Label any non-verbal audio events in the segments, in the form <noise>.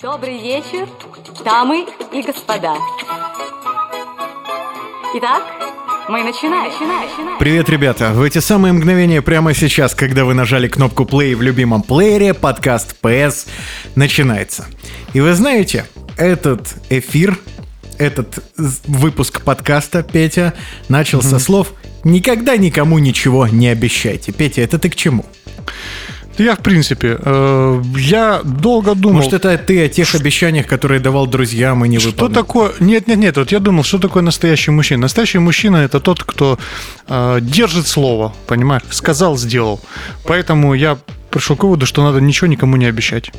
Добрый вечер, дамы и господа. Итак, мы начинаем. начинаем. Привет, ребята! В эти самые мгновения прямо сейчас, когда вы нажали кнопку play в любимом плеере, подкаст PS начинается. И вы знаете, этот эфир, этот выпуск подкаста, Петя, начал со слов «Никогда никому ничего не обещайте». Петя, это ты к чему? Я, в принципе, э, я долго думал... Может, это ты о тех обещаниях, которые давал друзьям и не Что выполнил? такое... Нет, нет, нет, вот я думал, что такое настоящий мужчина. Настоящий мужчина – это тот, кто э, держит слово, понимаешь? Сказал, сделал. Поэтому я пришел к выводу, что надо ничего никому не обещать.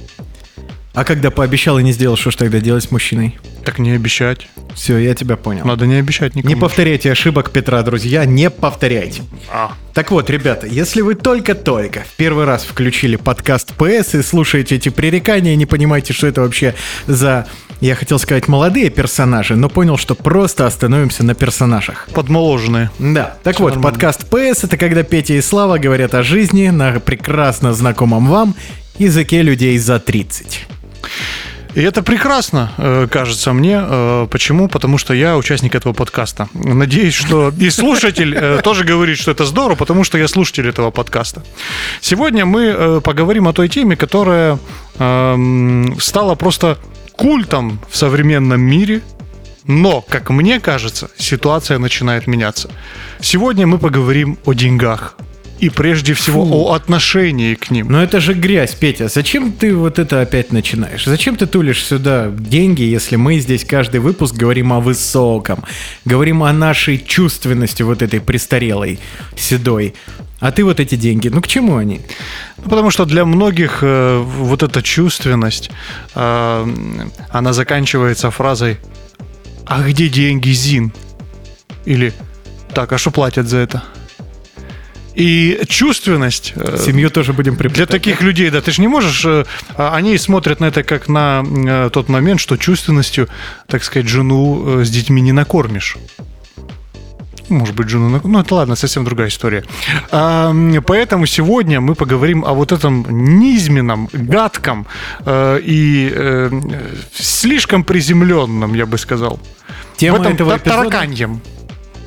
А когда пообещал и не сделал, что ж тогда делать с мужчиной? Так не обещать. Все, я тебя понял. Надо не обещать никому. Не повторяйте ошибок Петра, друзья, не повторяйте. А. Так вот, ребята, если вы только-только в первый раз включили подкаст ПС и слушаете эти пререкания, не понимаете, что это вообще за, я хотел сказать, молодые персонажи, но понял, что просто остановимся на персонажах. Подмоложенные. Да, так Всё вот, нормально. подкаст ПС это когда Петя и Слава говорят о жизни на прекрасно знакомом вам языке людей за 30. И это прекрасно, э, кажется мне. Э, Почему? Потому что я участник этого подкаста. Надеюсь, что и слушатель э, тоже говорит, что это здорово, потому что я слушатель этого подкаста. Сегодня мы поговорим о той теме, которая эм, стала просто культом в современном мире. Но, как мне кажется, ситуация начинает меняться. Сегодня мы поговорим о деньгах. И прежде всего Фу. о отношении к ним. Но это же грязь, Петя. Зачем ты вот это опять начинаешь? Зачем ты тулишь сюда деньги, если мы здесь каждый выпуск говорим о высоком, говорим о нашей чувственности вот этой престарелой, седой? А ты вот эти деньги, ну к чему они? Ну, Потому что для многих э, вот эта чувственность, э, она заканчивается фразой «А где деньги, Зин?» Или «Так, а что платят за это?» И чувственность... э, Семью тоже будем для приплетать. таких людей, да, ты же не можешь... э, а Они смотрят на это как на э, тот момент, что чувственностью, так сказать, жену с детьми не накормишь. Может быть, жену... Ну, это ладно, совсем другая история. А, Поэтому сегодня мы поговорим о вот этом низменном, гадком э, и э, слишком приземленном, я бы сказал. Тема в этом этого эпизода... тараканьем.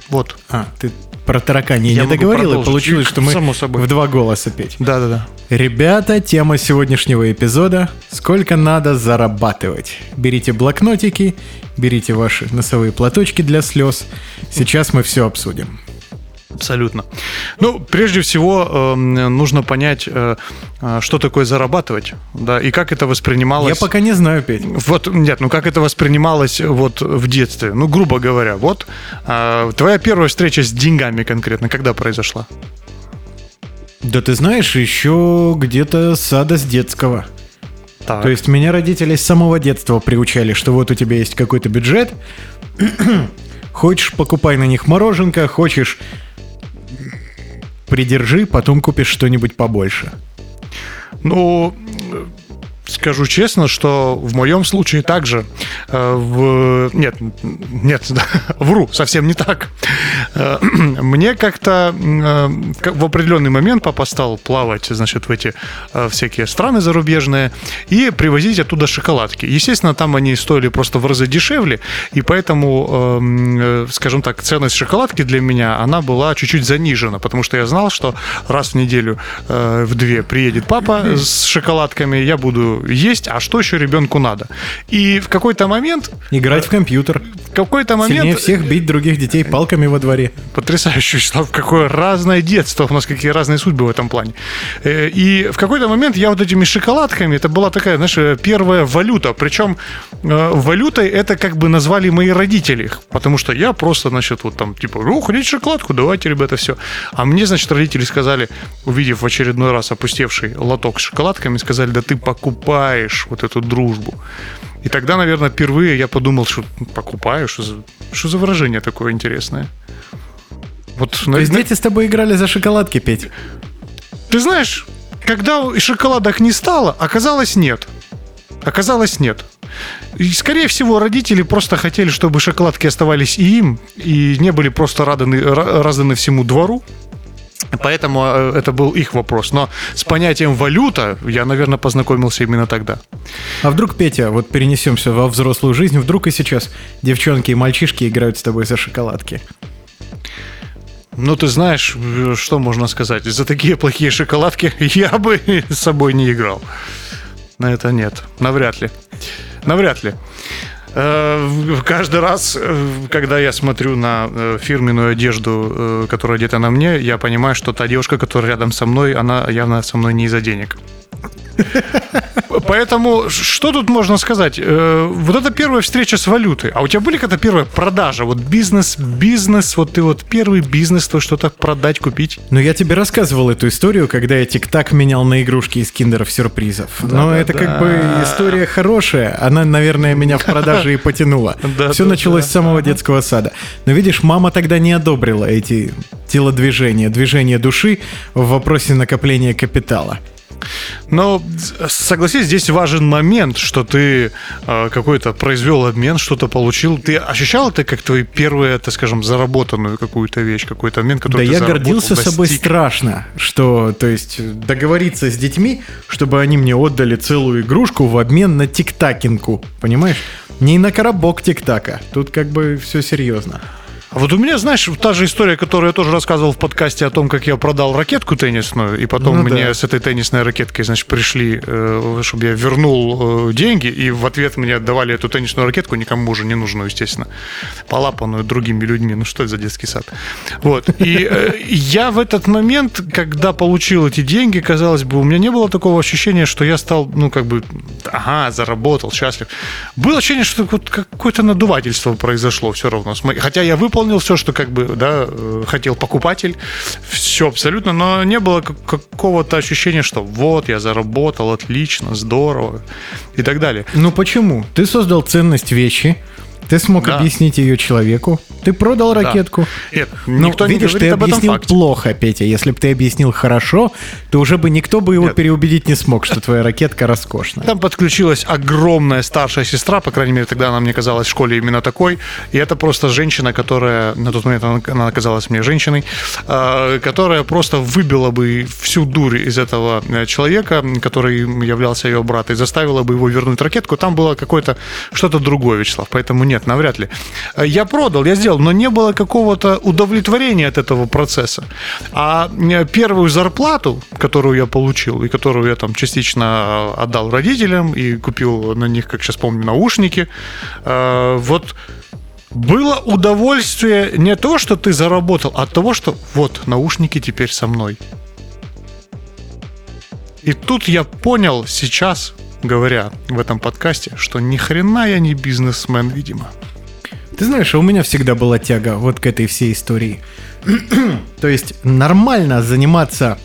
Вот. А, ты про тараканье Я не договорил, и получилось, что мы Само собой. в два голоса петь. Да-да-да. Ребята, тема сегодняшнего эпизода «Сколько надо зарабатывать?». Берите блокнотики, берите ваши носовые платочки для слез. Сейчас мы все обсудим. Абсолютно. Ну, прежде всего, э, нужно понять, э, э, что такое зарабатывать, да, и как это воспринималось. Я пока не знаю, Петь. Вот, нет, ну как это воспринималось вот в детстве? Ну, грубо говоря, вот э, твоя первая встреча с деньгами конкретно, когда произошла? Да ты знаешь, еще где-то сада с детского. Так. То есть меня родители с самого детства приучали, что вот у тебя есть какой-то бюджет, <clears throat> хочешь покупай на них мороженка, хочешь придержи, потом купишь что-нибудь побольше. Ну, скажу честно, что в моем случае также э, в... Нет, нет, <laughs> вру, совсем не так. Э, <clears throat> Мне как-то э, в определенный момент папа стал плавать, значит, в эти всякие страны зарубежные и привозить оттуда шоколадки. Естественно, там они стоили просто в разы дешевле, и поэтому, эм, скажем так, ценность шоколадки для меня, она была чуть-чуть занижена, потому что я знал, что раз в неделю в две приедет папа с шоколадками, я буду есть, а что еще ребенку надо? И в какой-то момент, Играть в компьютер. в какой-то момент... Сильнее всех бить других детей палками во дворе. Потрясающе, Вячеслав, какое разное детство, у нас какие разные судьбы в этом плане. Э, И в какой-то момент я вот этими шоколадками, это была такая, знаешь, э, первая валюта, причем э, валютой это как бы назвали мои родители, потому что я просто, значит, вот там, типа, ну, хотите шоколадку, давайте, ребята, все. А мне, значит, родители сказали, увидев в очередной раз опустевший лоток с шоколадками, сказали, да ты покупаешь вот эту дружбу. И тогда, наверное, впервые я подумал, что покупаю, что за, что за выражение такое интересное. Вот, То есть дети с тобой играли за шоколадки, Петь? ты знаешь, когда шоколадок не стало, оказалось нет. Оказалось нет. И, скорее всего, родители просто хотели, чтобы шоколадки оставались и им, и не были просто раданы, ра- разданы всему двору. Поэтому э, это был их вопрос. Но с понятием валюта я, наверное, познакомился именно тогда. А вдруг, Петя, вот перенесемся во взрослую жизнь, вдруг и сейчас девчонки и мальчишки играют с тобой за шоколадки? Ну, ты знаешь, что можно сказать? За такие плохие шоколадки <laughs> я бы с собой не играл. На это нет. Навряд ли. Навряд ли. Э, каждый раз, э, когда я смотрю на э, фирменную одежду, которая одета на мне, я понимаю, что та девушка, которая рядом со мной, она явно со мной не из-за денег. Поэтому что тут можно сказать? Э, вот это первая встреча с валютой. А у тебя были когда первая продажа? Вот бизнес, бизнес, вот ты вот первый бизнес, то что-то продать, купить? Ну, я тебе рассказывал эту историю, когда я тик-так менял на игрушки из киндеров сюрпризов. Да, Но да, это да. как бы история хорошая. Она, наверное, меня в продаже и потянула. <laughs> Да, Все да, началось да. с самого детского сада. Но видишь, мама тогда не одобрила эти телодвижения, движения души в вопросе накопления капитала. Но согласись, здесь важен момент, что ты э, какой-то произвел обмен, что-то получил. Ты ощущал это как твою первую, так скажем, заработанную какую-то вещь, какой-то Да который ты я гордился собой достиг? страшно, что, то есть, договориться с детьми, чтобы они мне отдали целую игрушку в обмен на тиктакинку, понимаешь? Не на коробок тиктака. Тут как бы все серьезно. А вот у меня, знаешь, та же история, которую я тоже рассказывал в подкасте о том, как я продал ракетку теннисную, и потом Ну мне да. с этой теннисной ракеткой, значит, пришли, э, чтобы я вернул э, деньги, и в ответ мне давали эту теннисную ракетку, никому уже не нужную, естественно, полапанную другими людьми. Ну что это за детский сад? Вот. И э, я в этот момент, когда получил эти деньги, казалось бы, у меня не было такого ощущения, что я стал, ну, как бы, ага, заработал, счастлив. Было ощущение, что какое-то надувательство произошло все равно. Хотя я выполнил все, что как бы, да, э, хотел покупатель, все абсолютно, но не было как- какого-то ощущения, что вот, я заработал, отлично, здорово и так далее. Ну почему? Ты создал ценность вещи, ты смог Да. объяснить ее человеку, ты продал ракетку. Нет, Ну, никто видишь, не ты об объяснил факте. плохо, Петя. Если бы ты объяснил хорошо, то уже бы никто бы его Нет. переубедить не смог, что твоя ракетка роскошная. Там подключилась огромная старшая сестра, по крайней мере, тогда она мне казалась в школе именно такой. И это просто женщина, которая, на тот момент она, она казалась мне женщиной, э, которая просто выбила бы всю дурь из этого э, человека, который являлся ее братом, и заставила бы его вернуть ракетку. Там было какое-то что-то другое, Вячеслав, поэтому нет, навряд ли. Э, Я продал, я сделал, но не было какого-то удовлетворения от этого процесса. А э, первую зарплату, которую я получил, и которую я там частично э, отдал родителям и купил на них, как сейчас помню, наушники, вот было удовольствие не то, что ты заработал, а от того, что вот, наушники теперь со мной. И тут я понял сейчас, говоря в этом подкасте, что ни хрена я не бизнесмен, видимо. Ты знаешь, а у меня всегда была тяга вот к этой всей истории. <clears throat> То есть нормально заниматься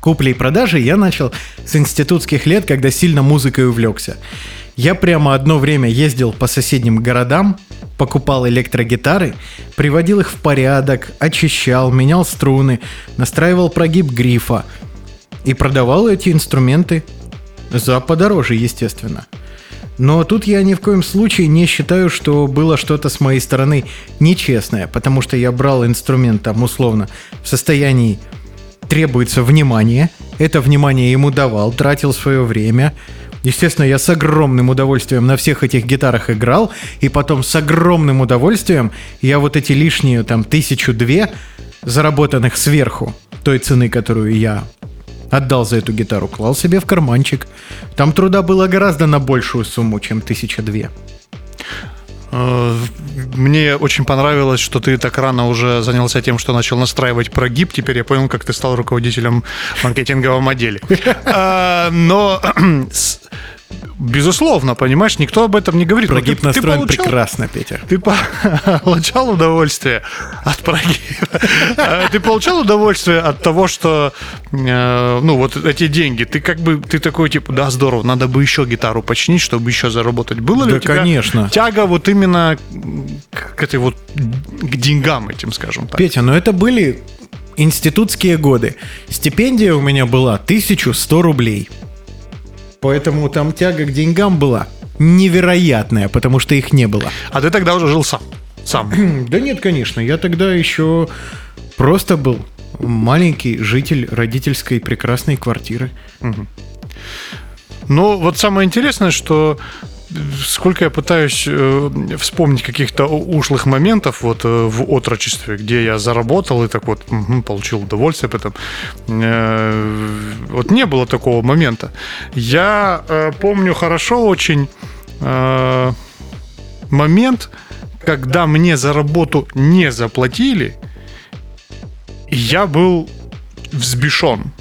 куплей и продажей я начал с институтских лет, когда сильно музыкой увлекся. Я прямо одно время ездил по соседним городам, покупал электрогитары, приводил их в порядок, очищал, менял струны, настраивал прогиб грифа и продавал эти инструменты за подороже, естественно. Но тут я ни в коем случае не считаю, что было что-то с моей стороны нечестное, потому что я брал инструмент там условно в состоянии требуется внимание, это внимание ему давал, тратил свое время. Естественно, я с огромным удовольствием на всех этих гитарах играл, и потом с огромным удовольствием я вот эти лишние там тысячу-две, заработанных сверху той цены, которую я отдал за эту гитару, клал себе в карманчик. Там труда было гораздо на большую сумму, чем тысяча две. Э, Мне очень понравилось, что ты так рано уже занялся тем, что начал настраивать прогиб. Теперь я понял, как ты стал руководителем маркетингового модели. <laughs> А, Но, <clears throat> безусловно, понимаешь, никто об этом не говорит. Прогиб ты- ты настроен получал- прекрасно, Петя. Ты <laughs> получал удовольствие от прогиба? Э, Ты получал удовольствие от того, что, э, ну, вот эти деньги, ты как бы, ты такой, типа, да, здорово, надо бы еще гитару починить, чтобы еще заработать. Было ли у тебя конечно. тяга вот именно к этой вот, к деньгам этим, скажем так? Петя, но это были институтские годы. Стипендия у меня была 1100 рублей. Поэтому там тяга к деньгам была невероятная, потому что их не было. А ты тогда уже жил сам. Сам. <clears throat> Да нет, конечно, я тогда еще просто был маленький житель родительской прекрасной квартиры. Ну, вот самое интересное, что сколько я пытаюсь э, вспомнить каких-то ушлых моментов вот э, в отрочестве, где я заработал и так вот мгм, получил удовольствие об этом. Э, вот не было такого момента. Я э, помню хорошо очень э, момент, когда мне за работу не заплатили, я был взбешен.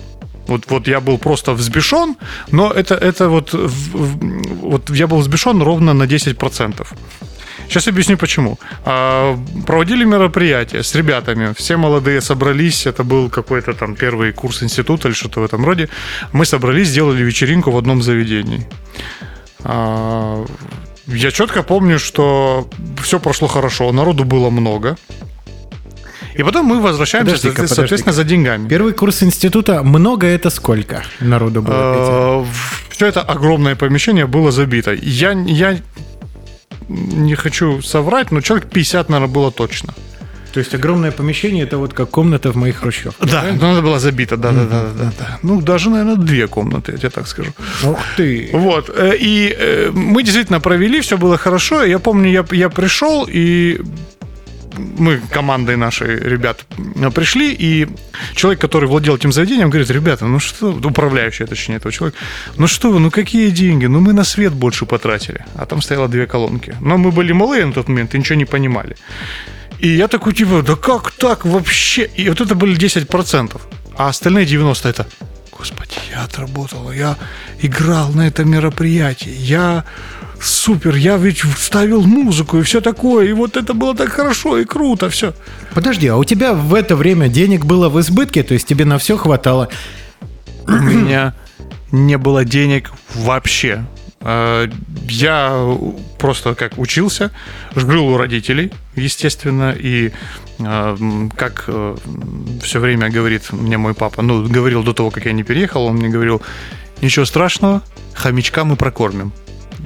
Вот, вот я был просто взбешен, но это, это вот, в- в- вот я был взбешен ровно на 10%. Сейчас объясню почему. А, Проводили мероприятие с ребятами. Все молодые собрались. Это был какой-то там первый курс института или что-то в этом роде. Мы собрались, сделали вечеринку в одном заведении. А, Я четко помню, что все прошло хорошо, народу было много. И потом мы возвращаемся, Подожди-ка, соответственно, за деньгами. Первый курс института много это сколько народу было? Все это огромное помещение было забито. Я, я не хочу соврать, но человек 50, наверное, было точно. То есть огромное помещение это вот как комната в моих хрущевках. Да, но она была забита, да, да, да, да, да. Ну, даже, наверное, две комнаты, я тебе так скажу. Ух ты. Вот. э, И э, мы действительно провели, все было хорошо. Я помню, я, я пришел, и мы командой нашей ребят э, пришли, и человек, который владел этим заведением, говорит, ребята, ну что, управляющий, точнее, этого человека, ну что вы, ну какие деньги? Ну мы на свет больше потратили. А там стояло две колонки. Но мы были малые на тот момент и ничего не понимали. И я такой, типа, да как так вообще? И вот это были 10%. А остальные 90% это, господи, я отработал, я играл на этом мероприятии, я супер, я ведь ставил музыку и все такое, и вот это было так хорошо и круто, все. Подожди, а у тебя в это время денег было в избытке, то есть тебе на все хватало? У меня не было денег вообще. Э, Я просто как учился, жил у родителей, естественно, и э, как все время говорит мне мой папа, ну, говорил до того, как я не переехал, он мне говорил, ничего страшного, хомячка мы прокормим,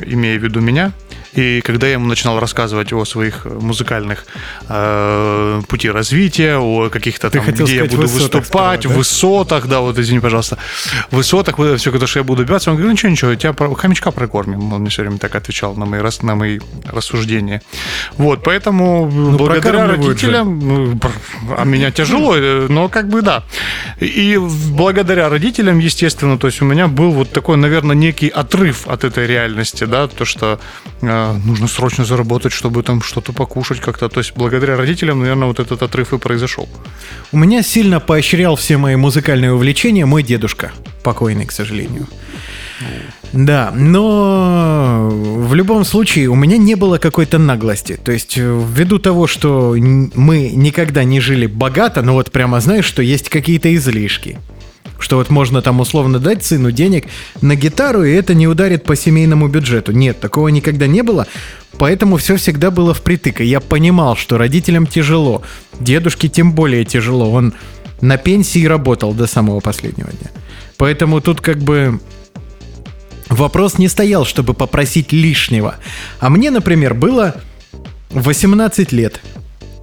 имея в виду меня. И когда я ему начинал рассказывать о своих музыкальных э, пути развития, о каких-то там, где я сказать, буду высотах выступать, сперва, да? высотах, да, вот извини, пожалуйста, высотах, вот все, то, что я буду добиваться, он говорит, ну ничего, ничего, тебя хомячка прокормим. Он мне все время так отвечал на мои, на мои рассуждения. Вот, поэтому благодаря прокармливают же. родителям, ну, а меня тяжело, э, но как бы да. И благодаря родителям, естественно, то есть у меня был вот такой, наверное, некий отрыв от этой реальности, да, то, что э, нужно срочно заработать, чтобы там что-то покушать как-то. То есть благодаря родителям, наверное, вот этот отрыв и произошел. У меня сильно поощрял все мои музыкальные увлечения мой дедушка, покойный, к сожалению. Да, но в любом случае у меня не было какой-то наглости. То есть э, ввиду того, что мы никогда не жили богато, но вот прямо знаешь, что есть какие-то излишки. Что вот можно там условно дать сыну денег на гитару, и это не ударит по семейному бюджету. Нет, такого никогда не было. Поэтому все всегда было впритык. И я понимал, что родителям тяжело. Дедушке тем более тяжело. Он на пенсии работал до самого последнего дня. Поэтому тут как бы вопрос не стоял, чтобы попросить лишнего. А мне, например, было 18 лет.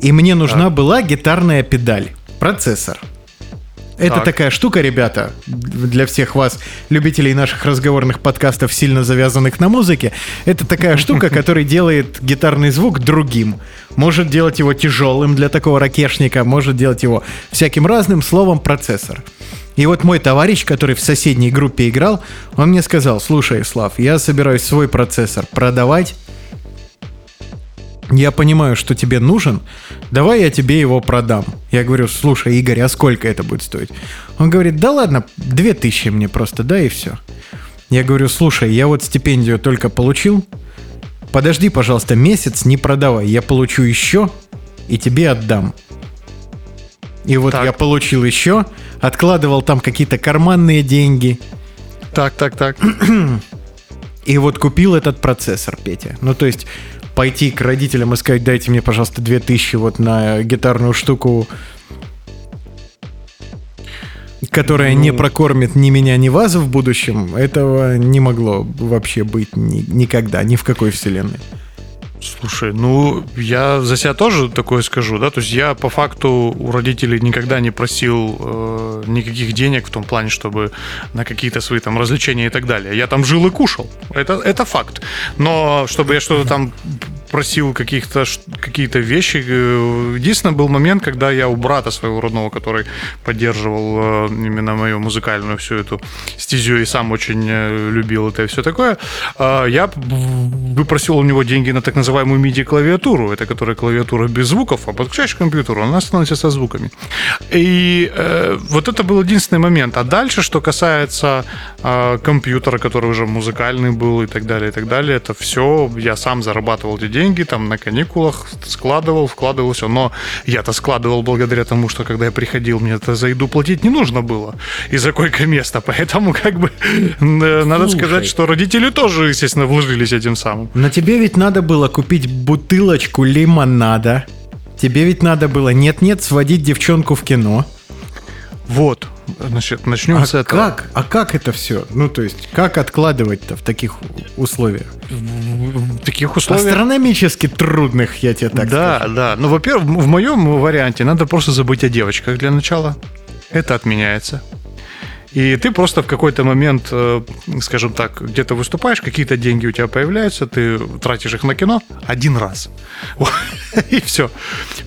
И мне нужна была гитарная педаль. Процессор. Это Так. такая штука, ребята, для всех вас, любителей наших разговорных подкастов, сильно завязанных на музыке. Это такая штука, <laughs> которая делает гитарный звук другим. Может делать его тяжелым для такого ракешника, может делать его всяким разным словом процессор. И вот мой товарищ, который в соседней группе играл, он мне сказал, слушай, Слав, я собираюсь свой процессор продавать, я понимаю, что тебе нужен, давай я тебе его продам. Я говорю, слушай, Игорь, а сколько это будет стоить? Он говорит, да ладно, 2000 мне просто, да и все. Я говорю, слушай, я вот стипендию только получил, подожди, пожалуйста, месяц, не продавай, я получу еще и тебе отдам. И вот Так. я получил еще, откладывал там какие-то карманные деньги, Так, так, так. и вот купил этот процессор, Петя. Ну, то есть пойти к родителям и сказать, дайте мне, пожалуйста, 2000 вот на гитарную штуку, которая не прокормит ни меня, ни вас в будущем, этого не могло вообще быть ни- никогда, ни в какой вселенной. Слушай, ну, я за себя тоже такое скажу, да, то есть я по факту у родителей никогда не просил э, никаких денег в том плане, чтобы на какие-то свои там развлечения и так далее. Я там жил и кушал, это, это факт. Но чтобы я что-то там просил каких-то какие-то вещи. Э, единственный был момент, когда я у брата своего родного, который поддерживал э, именно мою музыкальную всю эту стезю и сам очень э, любил это и все такое, я выпросил у него деньги на так называемую MIDI-клавиатуру, это которая клавиатура без звуков, а подключаешь к компьютеру, она становится со звуками. И э, вот это был единственный момент. А дальше, что касается э, компьютера, который уже музыкальный был и так далее, и так далее, это все я сам зарабатывал эти деньги деньги там на каникулах, складывал, вкладывал все. Но я-то складывал благодаря тому, что когда я приходил, мне это за еду платить не нужно было из-за койко-места. Поэтому как бы надо Слушай. сказать, что родители тоже, естественно, вложились этим самым. Но тебе ведь надо было купить бутылочку лимонада. Тебе ведь надо было нет-нет сводить девчонку в кино. Вот. Значит, начнем а с этого. Как? А как это все? Ну, то есть, как откладывать-то в таких условиях? В таких условиях... Астрономически трудных, я тебе так да, скажу. Да, да. Ну, во-первых, в моем варианте надо просто забыть о девочках для начала. Это отменяется. И ты просто в какой-то момент, э, скажем так, где-то выступаешь, какие-то деньги у тебя появляются, ты тратишь их на кино один раз. <laughs> И все.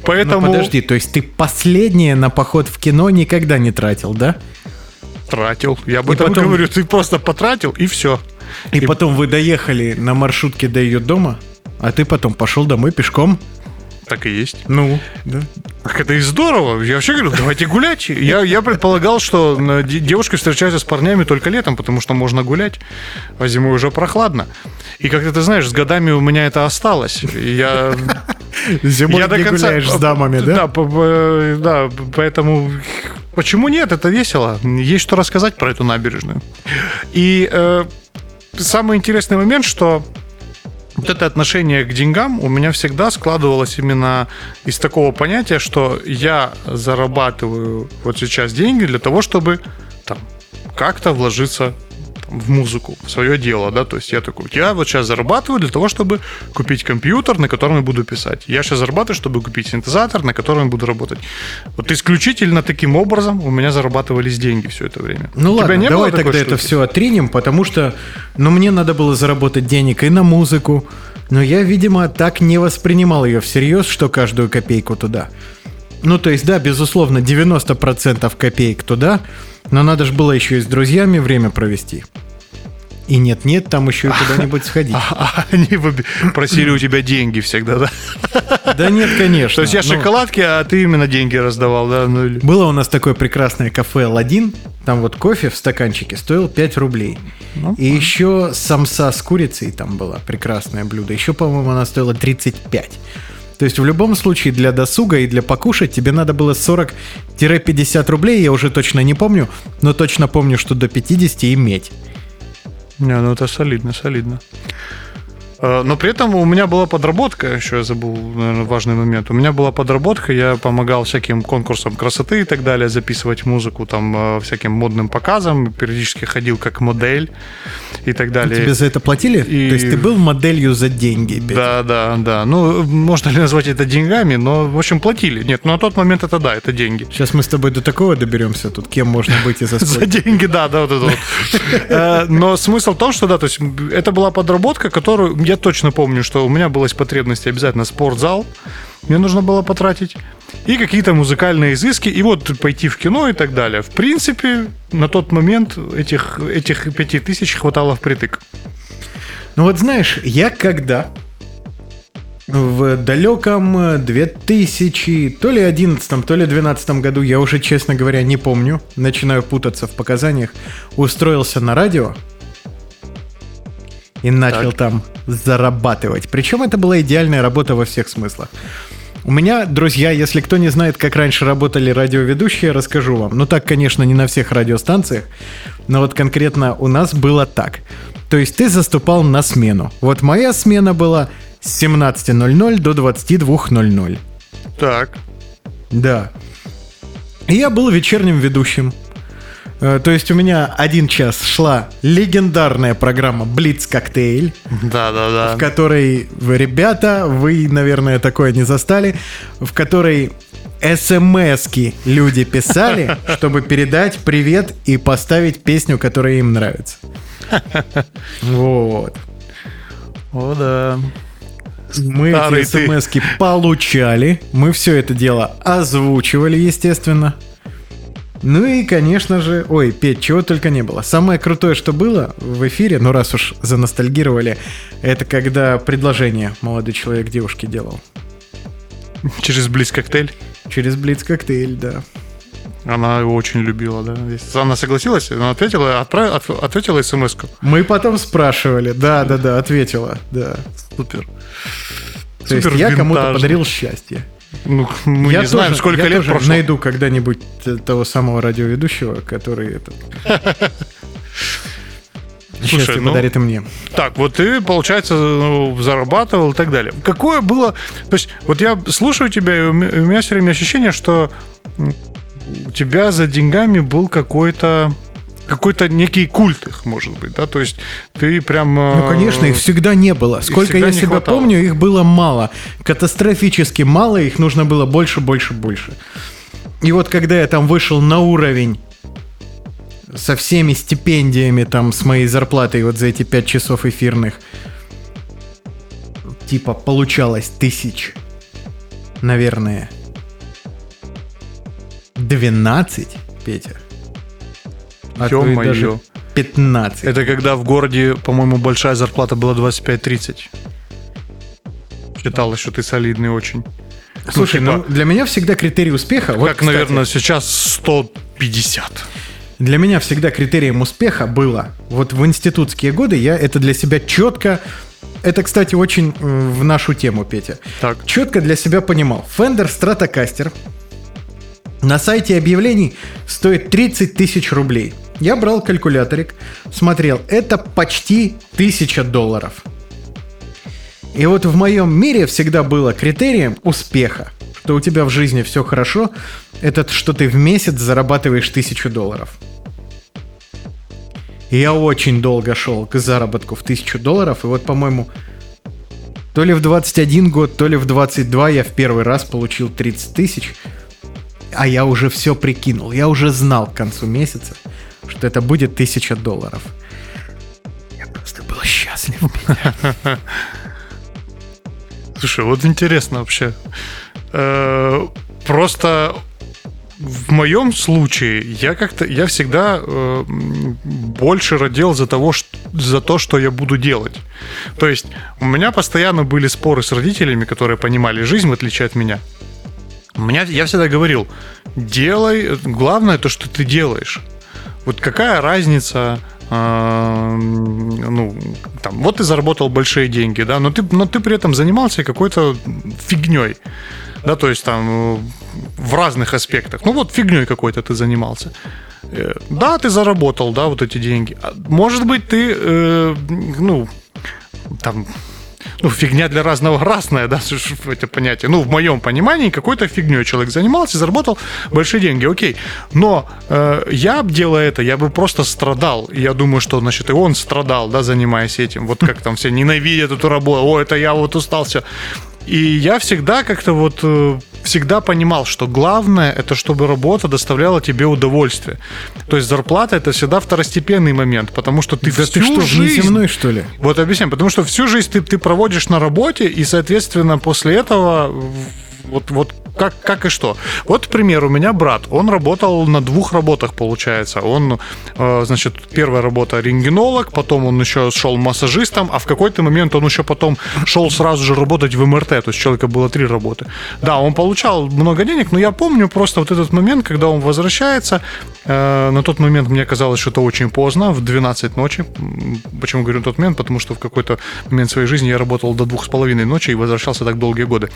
Поэтому... Ну, подожди, то есть ты последнее на поход в кино никогда не тратил, да? Тратил. Я об этом потом... говорю. Ты просто потратил, и все. И, и потом вы доехали на маршрутке до ее дома, а ты потом пошел домой пешком. Так и есть. Ну, да. Так это и здорово. Я вообще говорю, давайте гулять. Я, я предполагал, что девушка встречается с парнями только летом, потому что можно гулять, а зимой уже прохладно. И как ты знаешь, с годами у меня это осталось. Я... Зимой я до конца... гуляешь с дамами, да? Да, да, поэтому... Почему нет? Это весело. Есть что рассказать про эту набережную. И э, самый интересный момент, что вот это отношение к деньгам у меня всегда складывалось именно из такого понятия, что я зарабатываю вот сейчас деньги для того, чтобы там как-то вложиться в музыку, в свое дело, да, то есть я такой, я вот сейчас зарабатываю для того, чтобы купить компьютер, на котором я буду писать. Я сейчас зарабатываю, чтобы купить синтезатор, на котором я буду работать. Вот исключительно таким образом у меня зарабатывались деньги все это время. Ну у ладно, давай тогда штуки? это все отринем, потому что, ну, мне надо было заработать денег и на музыку, но я, видимо, так не воспринимал ее всерьез, что каждую копейку туда. Ну, то есть, да, безусловно, 90% копеек туда, но надо же было еще и с друзьями время провести. И нет-нет, там еще и <laughs> куда-нибудь сходить. А, они просили у тебя деньги всегда, да? <laughs> Да нет, конечно. То есть я ну, шоколадки, а ты именно деньги раздавал, да? Ну, или... Было у нас такое прекрасное кафе «Аладдин». Там вот кофе в стаканчике стоил 5 рублей. Ну, и еще самса с курицей там была прекрасное блюдо. Еще, по-моему, она стоила 35. То есть в любом случае для досуга и для покушать тебе надо было 40-50 рублей, я уже точно не помню, но точно помню, что до 50 иметь. Не, ну это солидно, солидно. Э, но при этом у меня была подработка, еще я забыл, наверное, важный момент. У меня была подработка, я помогал всяким конкурсам красоты и так далее, записывать музыку там э, всяким модным показам, периодически ходил как модель и так далее. Тебе за это платили? И... То есть ты был моделью за деньги? Петя? Да, да, да. Ну, можно ли назвать это деньгами, но, в общем, платили. Нет, ну на тот момент это да, это деньги. Сейчас мы с тобой до такого доберемся, тут кем можно быть и за <laughs> сколько. За деньги, да, да, вот это вот. <laughs> Э, но смысл в том, что, да, то есть это была подработка, которую я точно помню, что у меня была потребность обязательно спортзал, мне нужно было потратить, и какие-то музыкальные изыски, и вот пойти в кино и так далее. В принципе, на тот момент этих, этих пяти тысяч хватало впритык. Ну вот знаешь, я когда в далеком 2000, то ли 11, то ли 12 году, я уже, честно говоря, не помню, начинаю путаться в показаниях, устроился на радио, и начал так. там зарабатывать. Причем это была идеальная работа во всех смыслах. У меня, друзья, если кто не знает, как раньше работали радиоведущие, расскажу вам. Ну так, конечно, не на всех радиостанциях, но вот конкретно у нас было так. То есть ты заступал на смену. Вот моя смена была с 17.00 до 22.00. Так. Да. И я был вечерним ведущим. Э, То есть у меня один час шла легендарная программа Блиц Коктейль, Да, да, в да. которой вы, ребята, вы, наверное, такое не застали, в которой смс-ки люди писали, <laughs> чтобы передать привет и поставить песню, которая им нравится. Вот. О, да. Мы Старый эти смс получали, мы все это дело озвучивали, естественно. Ну и, конечно же, ой, Петь, чего только не было. Самое крутое, что было в эфире, ну раз уж заностальгировали, это когда предложение молодой человек девушке делал. Через Близ коктейль. Через Блиц коктейль, да. Она его очень любила, да. Она согласилась, она ответила, отправ- от- ответила смс-ку. Мы потом спрашивали, да, да, да, ответила, да. Супер. То есть Супер я кому-то подарил счастье. Ну, мы я не знаем, тоже- сколько я лет тоже прошло. найду когда-нибудь того самого радиоведущего, который это... <laughs> Счастье ну- подарит и мне. Так, вот ты, получается, ну, зарабатывал и так далее. Какое было... То есть, вот я слушаю тебя, и у ме- у меня все время ощущение, что у тебя за деньгами был какой-то какой-то некий культ их, может быть, да? То есть ты прям... Ну, конечно, их всегда не было. Сколько я себя хватало. помню, их было мало. Катастрофически мало, их нужно было больше, больше, больше. И вот когда я там вышел на уровень со всеми стипендиями, там, с моей зарплатой вот за эти пять часов эфирных, типа, получалось тысяч, наверное, 12, Петя. А то и Ё-моё. даже 15. Это когда в городе, по-моему, большая зарплата была 25-30. Считалось, что ты солидный очень. Слушай, ну, ну, типа- для меня всегда критерий успеха... вот, как, кстати, наверное, сейчас 150. Для меня всегда критерием успеха было... Вот в институтские годы я это для себя четко... Это, кстати, очень э, в нашу тему, Петя. Так. Четко для себя понимал. Fender Stratocaster на сайте объявлений стоит 30 тысяч рублей. Я брал калькуляторик, смотрел, это почти 1000 долларов. И вот в моем мире всегда было критерием успеха, что у тебя в жизни все хорошо, это что ты в месяц зарабатываешь 1000 долларов. Я очень долго шел к заработку в 1000 долларов, и вот, по-моему, то ли в 21 год, то ли в 22 я в первый раз получил 30 тысяч, а я уже все прикинул, я уже знал к концу месяца, что это будет 1000 долларов. Я просто был счастлив. <laughs> Слушай, вот интересно вообще. Э, Просто в моем случае я как-то я всегда э, больше родил за того, ш- за то, что я буду делать. То есть у меня постоянно были споры с родителями, которые понимали жизнь в отличие от меня. Меня я всегда говорил, делай, главное то, что ты делаешь. Вот какая разница, э, ну, там, вот ты заработал большие деньги, да, но ты, но ты при этом занимался какой-то фигней, да, то есть там в разных аспектах. Ну вот фигней какой-то ты занимался. Э, Да, ты заработал, да, вот эти деньги. А Может быть, ты, э, ну, там, ну, фигня для разного разная, да, это понятие. Ну, в моем понимании, какой-то фигней человек занимался, заработал большие деньги, окей. Но э, я, делая это, я бы просто страдал. Я думаю, что, значит, и он страдал, да, занимаясь этим. Вот как там все ненавидят эту работу, о, это я вот устался. И я всегда как-то вот э, всегда понимал, что главное это чтобы работа доставляла тебе удовольствие. То есть зарплата это всегда второстепенный момент, потому что ты Да всю ты что, жизнь внеземной, что ли? вот объясняю, потому что всю жизнь ты, ты проводишь на работе, и, соответственно, после этого вот, вот как, как и что. Вот, к примеру, у меня брат, он работал на двух работах, получается. Он, э, значит, первая работа рентгенолог, потом он еще шел массажистом, а в какой-то момент он еще потом шел сразу же работать в МРТ, то есть у человека было три работы. Да, он получал много денег, но я помню просто вот этот момент, когда он возвращается, э, на тот момент мне казалось, что это очень поздно, в 12 ночи. Почему говорю тот момент? Потому что в какой-то момент своей жизни я работал до двух с половиной ночи и возвращался так долгие годы.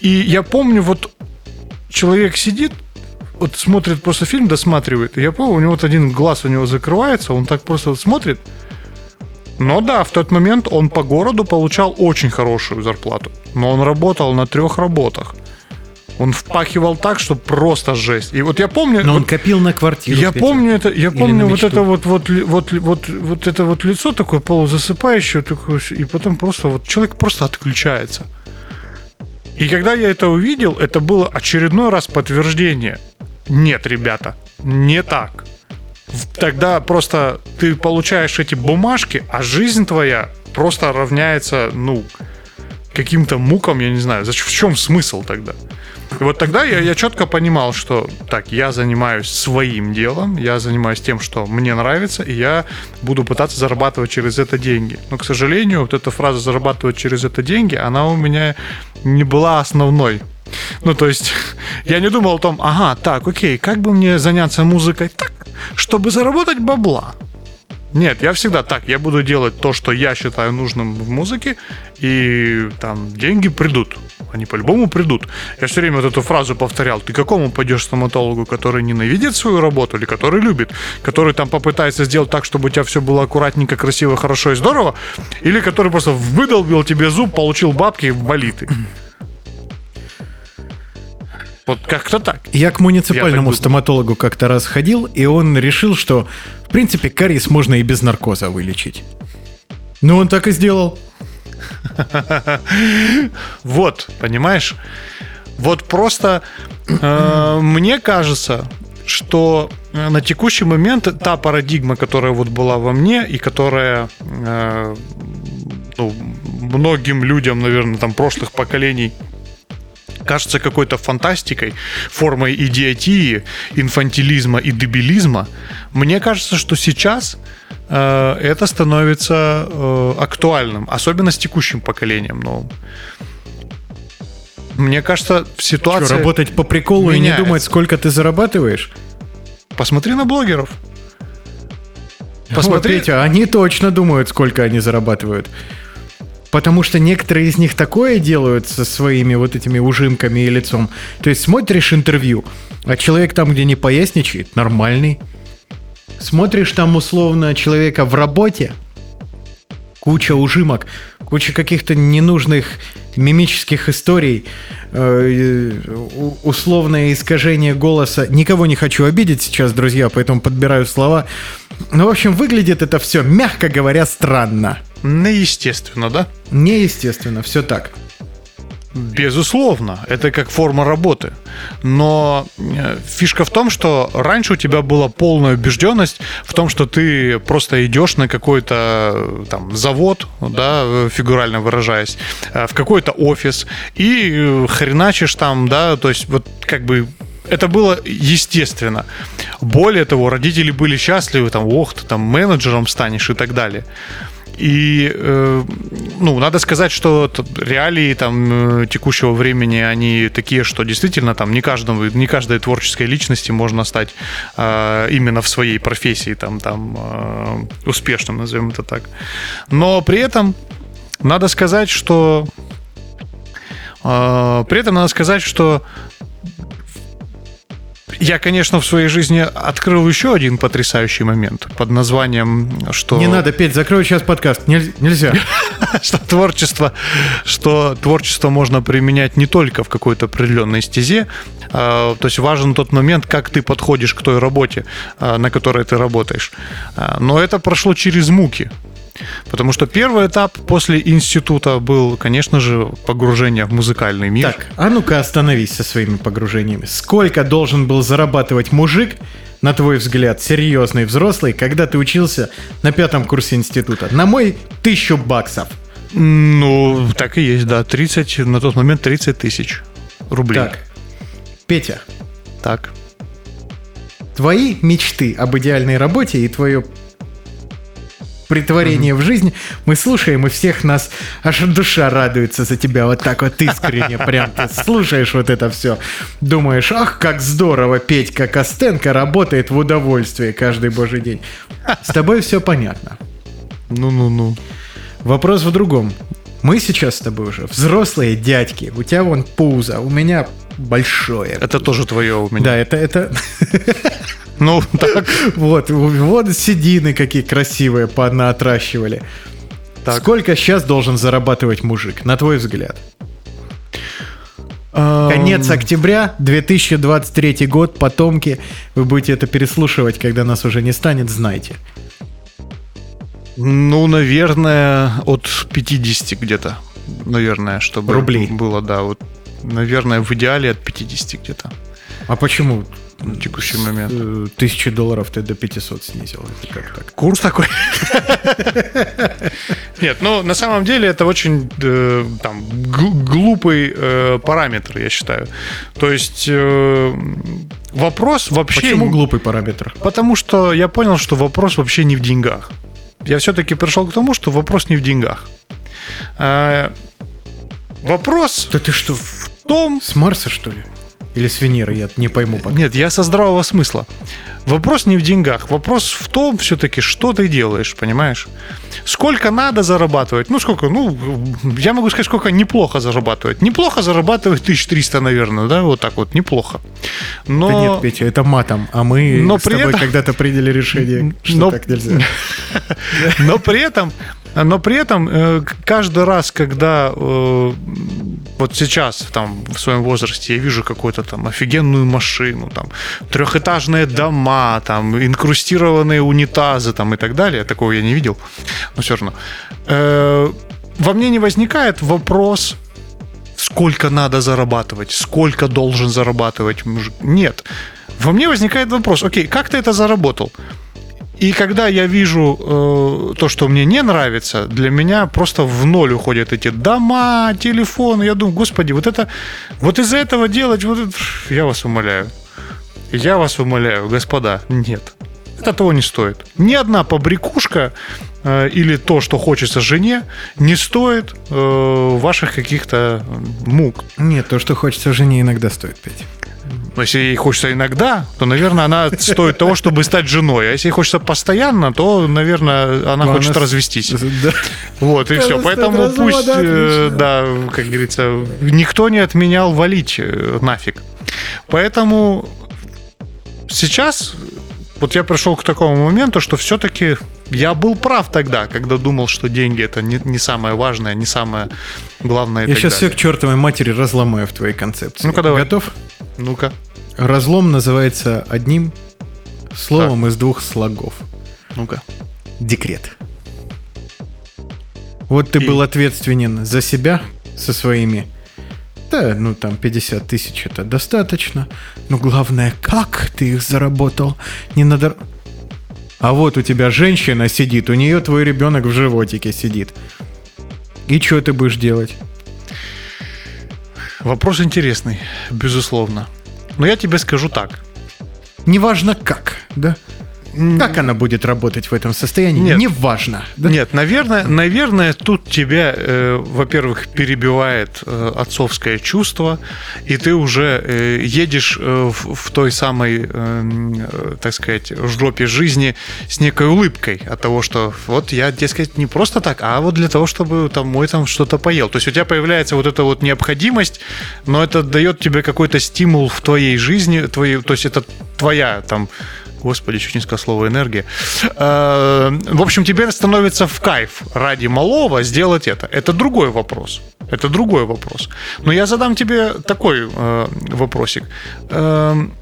И я помню, вот человек сидит, вот смотрит просто фильм, досматривает. И я помню, у него вот один глаз у него закрывается, он так просто вот смотрит. Но да, в тот момент он по городу получал очень хорошую зарплату. Но он работал на трех работах. Он впахивал так, что просто жесть. И вот я помню... Но он вот копил на квартиру. я Петя. помню это, я Или помню вот это вот, вот, вот, вот, вот это вот лицо такое полузасыпающее, такое, и потом просто вот человек просто отключается. И когда я это увидел, это было очередной раз подтверждение. Нет, ребята, не так. Тогда просто ты получаешь эти бумажки, а жизнь твоя просто равняется, ну, каким-то мукам, я не знаю. В чем смысл тогда? И вот тогда я, я четко понимал, что так, я занимаюсь своим делом, я занимаюсь тем, что мне нравится, и я буду пытаться зарабатывать через это деньги. Но, к сожалению, вот эта фраза «зарабатывать через это деньги», она у меня не была основной. Ну, то есть, <laughs> я не думал о том, ага, так, окей, как бы мне заняться музыкой так, чтобы заработать бабла. Нет, я всегда так, я буду делать то, что я считаю нужным в музыке, и там деньги придут. Они по-любому придут. Я все время вот эту фразу повторял. Ты какому пойдешь стоматологу, который ненавидит свою работу или который любит? Который там попытается сделать так, чтобы у тебя все было аккуратненько, красиво, хорошо и здорово? Или который просто выдолбил тебе зуб, получил бабки и их? Вот как-то так. Я к Я муниципальному думаю. стоматологу как-то раз ходил, и он решил, что, в принципе, кариес можно и без наркоза вылечить. Ну, он так и сделал. <laughs> Вот, понимаешь? Вот просто э, мне кажется, что на текущий момент та парадигма, которая вот была во мне и которая э, ну, многим людям, наверное, там прошлых поколений кажется какой-то фантастикой, формой идиотии, инфантилизма и дебилизма, мне кажется, что сейчас э, это становится э, актуальным, особенно с текущим поколением новым. Мне кажется, в Что, ситуации... работать по приколу и не меняется. думать, сколько ты зарабатываешь? Посмотри на блогеров. Вот, Посмотри, Петя, они точно думают, сколько они зарабатывают. Потому что некоторые из них такое делают со своими вот этими ужимками и лицом. То есть смотришь интервью, а человек там, где не поясничает, нормальный. Смотришь там условно человека в работе, куча ужимок, куча каких-то ненужных мимических историй, э, условное искажение голоса. Никого не хочу обидеть сейчас, друзья, поэтому подбираю слова. Ну, в общем, выглядит это все, мягко говоря, странно. Неестественно, да? Неестественно, все так. Безусловно, это как форма работы. Но э, фишка в том, что раньше у тебя была полная убежденность в том, что ты просто идешь на какой-то э, там завод, да, фигурально выражаясь, э, в какой-то офис и хреначишь там, да, то есть вот как бы это было естественно. Более того, родители были счастливы, там, ох, ты там менеджером станешь и так далее. И, э, ну, надо сказать, что реалии там э, текущего времени, они такие, что действительно там не каждому, не каждой творческой личности можно стать э, именно в своей профессии там, там э, успешным, назовем это так. Но при этом надо сказать, что э, при этом надо сказать, что я, конечно, в своей жизни открыл еще один потрясающий момент под названием, что Не надо, Петь, закрой сейчас подкаст. Нель- Нельзя. <laughs> что творчество, что творчество можно применять не только в какой-то определенной стезе, а, то есть важен тот момент, как ты подходишь к той работе, а, на которой ты работаешь. А, Но это прошло через муки. Потому что первый этап после института был, конечно же, погружение в музыкальный мир. Так, а ну-ка остановись со своими погружениями. Сколько должен был зарабатывать мужик, на твой взгляд, серьезный взрослый, когда ты учился на пятом курсе института? На мой тысячу баксов. Ну, так и есть, да. 30, на тот момент 30 тысяч рублей. Так, Петя, Так. твои мечты об идеальной работе и твое притворение в жизнь мы слушаем, и всех нас аж душа радуется за тебя вот так вот искренне. Прям ты слушаешь вот это все. Думаешь, ах, как здорово Петька Костенко работает в удовольствие каждый божий день. С тобой все понятно. Ну-ну-ну. Вопрос в другом. Мы сейчас с тобой уже взрослые дядьки. У тебя вон пузо, у меня большое. Это тоже твое у меня. Да, это, это, <laughs> Ну, <laughs> так. вот, вот седины какие красивые понаотращивали. Так. Сколько сейчас должен зарабатывать мужик, на твой взгляд? Конец октября, 2023 год, потомки. Вы будете это переслушивать, когда нас уже не станет, знайте. Ну, наверное, от 50 где-то. Наверное, чтобы Рублей. было, да. Вот, наверное, в идеале от 50 где-то. А почему На текущий момент. э, тысячи долларов ты до 500 снизил? Это как так? Курс такой. <laughs> Нет, ну на самом деле это очень э, там гл- глупый э, параметр, я считаю. То есть э, вопрос вообще. Почему глупый параметр? Потому что я понял, что вопрос вообще не в деньгах. Я все-таки пришел к тому, что вопрос не в деньгах. А, вопрос Да ты что, в том, с Марса, что ли? Или с Венеры? Я не пойму пока. Нет, я со здравого смысла. Вопрос не в деньгах. Вопрос в том, все-таки, что ты делаешь, понимаешь? Сколько надо зарабатывать? Ну, сколько? Ну, я могу сказать, сколько неплохо зарабатывать. Неплохо зарабатывать 1300, наверное, да? Вот так вот, неплохо. Но... Да нет, Петя, это матом, а мы Но с при тобой этом- когда-то приняли решение, <laughs> что Но- так нельзя. <laughs> Но при этом, но при этом э, каждый раз, когда э, вот сейчас там в своем возрасте я вижу какую-то там офигенную машину, там трехэтажные дома, там инкрустированные унитазы, там и так далее, такого я не видел, но все равно. э, во мне не возникает вопрос, сколько надо зарабатывать, сколько должен зарабатывать мужик. Нет. Во мне возникает вопрос, окей, как ты это заработал? И когда я вижу э, то, что мне не нравится, для меня просто в ноль уходят эти дома, телефоны. Я думаю, господи, вот это, вот из-за этого делать, вот это, я вас умоляю. Я вас умоляю, господа, нет. Это того не стоит. Ни одна побрякушка э, или то, что хочется жене, не стоит э, ваших каких-то мук. Нет, то, что хочется жене, иногда стоит, Петя. Но если ей хочется иногда, то, наверное, она стоит того, чтобы стать женой. А если ей хочется постоянно, то, наверное, она Ну, хочет она развестись. Да. Вот, и Она все. Поэтому развода, пусть, э, отлично. да, как говорится, никто не отменял валить э, нафиг. Поэтому сейчас вот я пришел к такому моменту, что все-таки я был прав тогда, когда думал, что деньги это не, не самое важное, не самое главное. Я так сейчас все далее. к чертовой матери разломаю в твоей концепции. Ну-ка, давай. Готов? Ну-ка, Разлом называется одним словом из двух слогов. ну-ка. Декрет. Вот ты И- был ответственен за себя со своими... Да, ну там 50 тысяч это достаточно. Но главное, как ты их заработал. Не надо... А вот у тебя женщина сидит, у нее твой ребенок в животике сидит. И что ты будешь делать? Вопрос интересный, безусловно. Но я тебе скажу так. Неважно как, да? Как она будет работать в этом состоянии? Нет. Неважно. Да? Нет, наверное, наверное, тут тебя, э, во-первых, перебивает э, отцовское чувство, и ты уже э, едешь э, в, в той самой, э, э, так сказать, жопе жизни с некой улыбкой от того, что вот я, дескать, не просто так, а вот для того, чтобы там мой там что-то поел. То есть у тебя появляется вот эта вот необходимость, но это дает тебе какой-то стимул в твоей жизни, твоей, то есть это твоя там Господи, чуть не сказал слово энергия. Э, В общем, теперь становится в кайф ради малого сделать это. Это другой вопрос. Это другой вопрос. Но я задам тебе такой э, вопросик. Эм,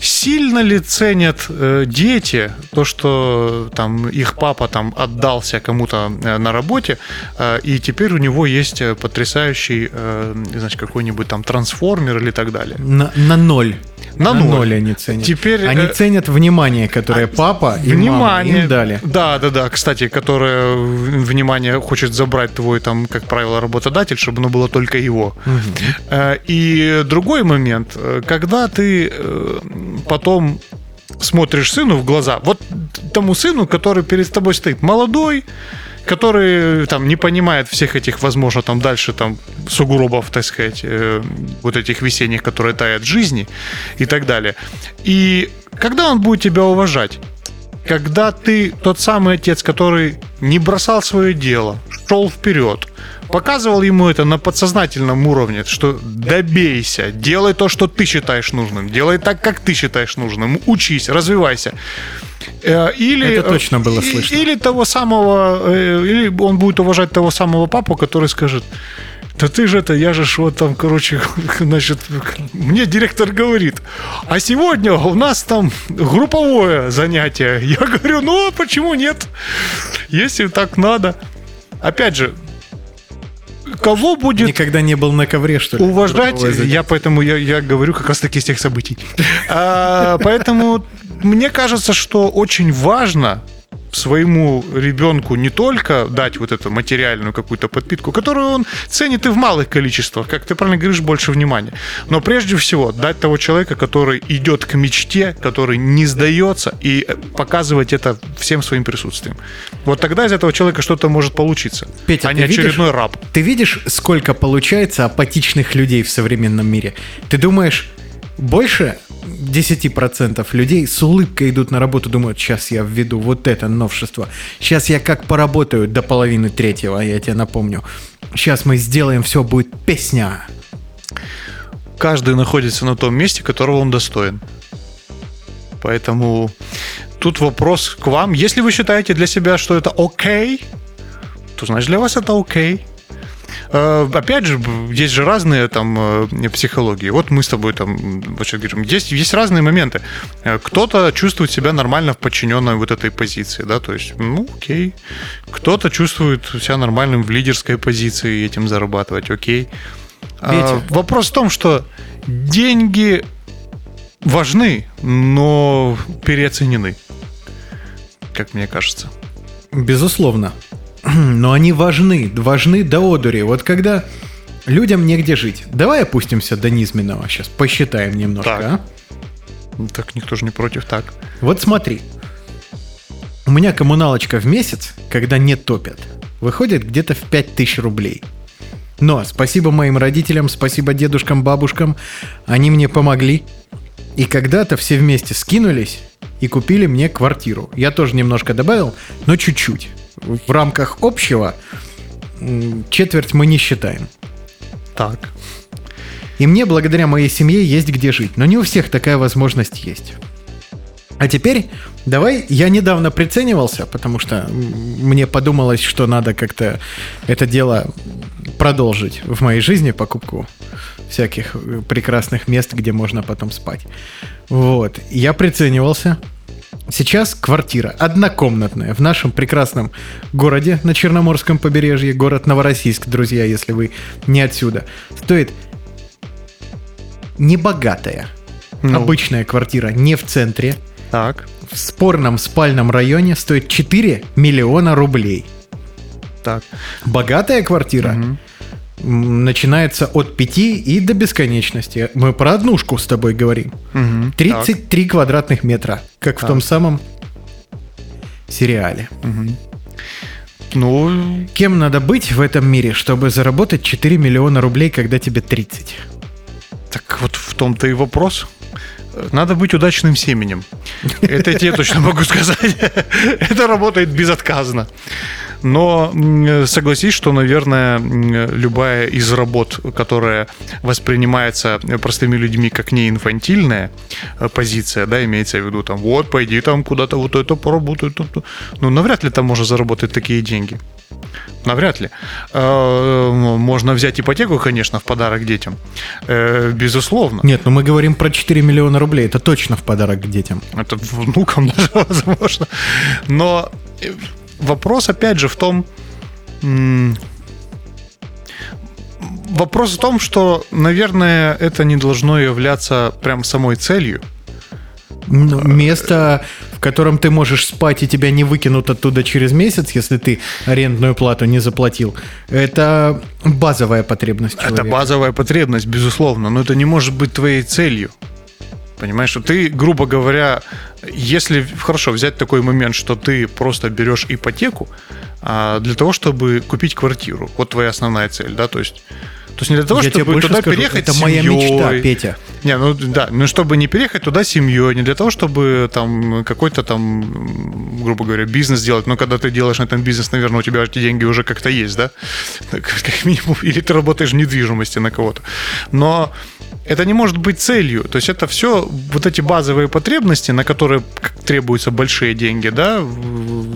Сильно ли ценят э, дети то, что там их папа там отдался кому-то э, на работе, э, и теперь у него есть э, потрясающий, э, значит, какой-нибудь там трансформер или так далее? На, на ноль. На ноль. они ценят. Теперь, они э, ценят внимание, которое папа и мама им дали. Да, да, да. Кстати, которое в- внимание хочет забрать твой там, как правило, работодатель, чтобы оно было только его. Э, И другой момент, э, когда ты э, потом смотришь сыну в глаза, вот тому сыну, который перед тобой стоит, молодой, который там не понимает всех этих, возможно, там дальше там сугробов, так сказать, э, вот этих весенних, которые тают жизни и так далее. И когда он будет тебя уважать? Когда ты тот самый отец, который не бросал свое дело, шел вперед, показывал ему это на подсознательном уровне, что добейся, делай то, что ты считаешь нужным, делай так, как ты считаешь нужным, учись, развивайся. Э, Или, Это точно было слышно. Или того самого, э, или он будет уважать того самого папу, который скажет, да ты же это, я же вот там, короче, <laughs> значит, мне директор говорит, а сегодня у нас там групповое занятие. <laughs> Я говорю, ну, а почему нет? Если так надо. Опять же, кого будет Никогда не был на ковре, что ли? уважать, я поэтому я, я говорю как раз таки из тех событий. А, поэтому мне кажется, что очень важно своему ребенку не только дать вот эту материальную какую-то подпитку, которую он ценит и в малых количествах, как ты правильно говоришь, больше внимания, но прежде всего дать того человека, который идет к мечте, который не сдается, и показывать это всем своим присутствием. Вот тогда из этого человека что-то может получиться, Петя, а не видишь? очередной раб. Ты видишь, сколько получается апатичных людей в современном мире? Ты думаешь, больше 10% людей с улыбкой идут на работу, думают, сейчас я введу вот это новшество. Сейчас я как поработаю до половины третьего, я тебе напомню. Сейчас мы сделаем, все будет песня. каждый находится на том месте, которого он достоин. Поэтому тут вопрос к вам. Если вы считаете для себя, что это окей, то значит для вас это окей. Э, Опять же, есть же разные там э, психологии. Вот мы с тобой там сейчас говорим, есть, есть разные моменты. Э, Кто-то чувствует себя нормально в подчиненной вот этой позиции, да, то есть, ну, окей. Кто-то чувствует себя нормальным в лидерской позиции и этим зарабатывать, окей. А, вопрос в том, что деньги важны, но переоценены, как мне кажется. Безусловно. <clears throat> Но они важны, важны до одури. Вот когда людям негде жить. Давай опустимся до низменного сейчас, посчитаем немножко, Так. а? Ну, Так никто же не против, так. Вот смотри. У меня коммуналочка в месяц, когда не топят, выходит где-то в 5000 рублей. Но спасибо моим родителям, спасибо дедушкам, бабушкам, они мне помогли. И когда-то все вместе скинулись и купили мне квартиру. Я тоже немножко добавил, но чуть-чуть. В рамках общего четверть мы не считаем. Так. И мне благодаря моей семье есть где жить. Но не у всех такая возможность есть. А теперь давай, я недавно приценивался, потому что мне подумалось, что надо как-то это дело продолжить в моей жизни, покупку всяких э, прекрасных мест, где можно потом спать. Вот. Я приценивался. Сейчас квартира однокомнатная в нашем прекрасном городе на Черноморском побережье, город Новороссийск, друзья, если вы не отсюда, стоит небогатая. Ну. Обычная квартира не в центре, Так. в спорном спальном районе стоит 4 миллиона рублей. Так. Богатая квартира Мгм. Начинается от 5 и до бесконечности. Мы про однушку с тобой говорим. Мгм. 33 квадратных метра, как в Так. том самом сериале. Так. Мгм. Ну, Кем надо быть в этом мире, чтобы заработать 4 миллиона рублей, когда тебе 30? так вот в том-то и вопрос. Надо быть удачным семенем. Это я тебе точно могу сказать. <laughs> Это работает безотказно. Но согласись, что, наверное, любая из работ, которая воспринимается простыми людьми как не инфантильная э, позиция, да, имеется в виду там, вот, пойди там куда-то вот это поработай, то, то». ну, навряд ли там можно заработать такие деньги. Навряд ли. Э, Можно взять ипотеку, конечно, в подарок детям. Э, Безусловно. Нет, ну мы говорим про 4 миллиона рублей. Это точно в подарок к детям. Это внукам даже <laughs> возможно. Но вопрос, опять же, в том... Вопрос в том, что, наверное, это не должно являться прям самой целью. Ну, место, в котором ты можешь спать и тебя не выкинут оттуда через месяц, если ты арендную плату не заплатил, это базовая потребность Это человека. базовая потребность, безусловно, но это не может быть твоей целью. Понимаешь, что ты, грубо говоря, если хорошо взять такой момент, что ты просто берешь ипотеку а, для того, чтобы купить квартиру, вот твоя основная цель, да, то есть, то есть не для того, Я чтобы туда скажу, переехать это моя семьей. мечта, Петя. Не, ну да, ну чтобы не переехать туда семьей, не для того, чтобы там какой-то там, грубо говоря, бизнес делать. Но когда ты делаешь на этом бизнес, наверное, у тебя эти деньги уже как-то есть, да? <laughs> Как минимум, или ты работаешь в недвижимости на кого-то. Но это не может быть целью. То есть это все вот эти базовые потребности, на которые требуются большие деньги, да,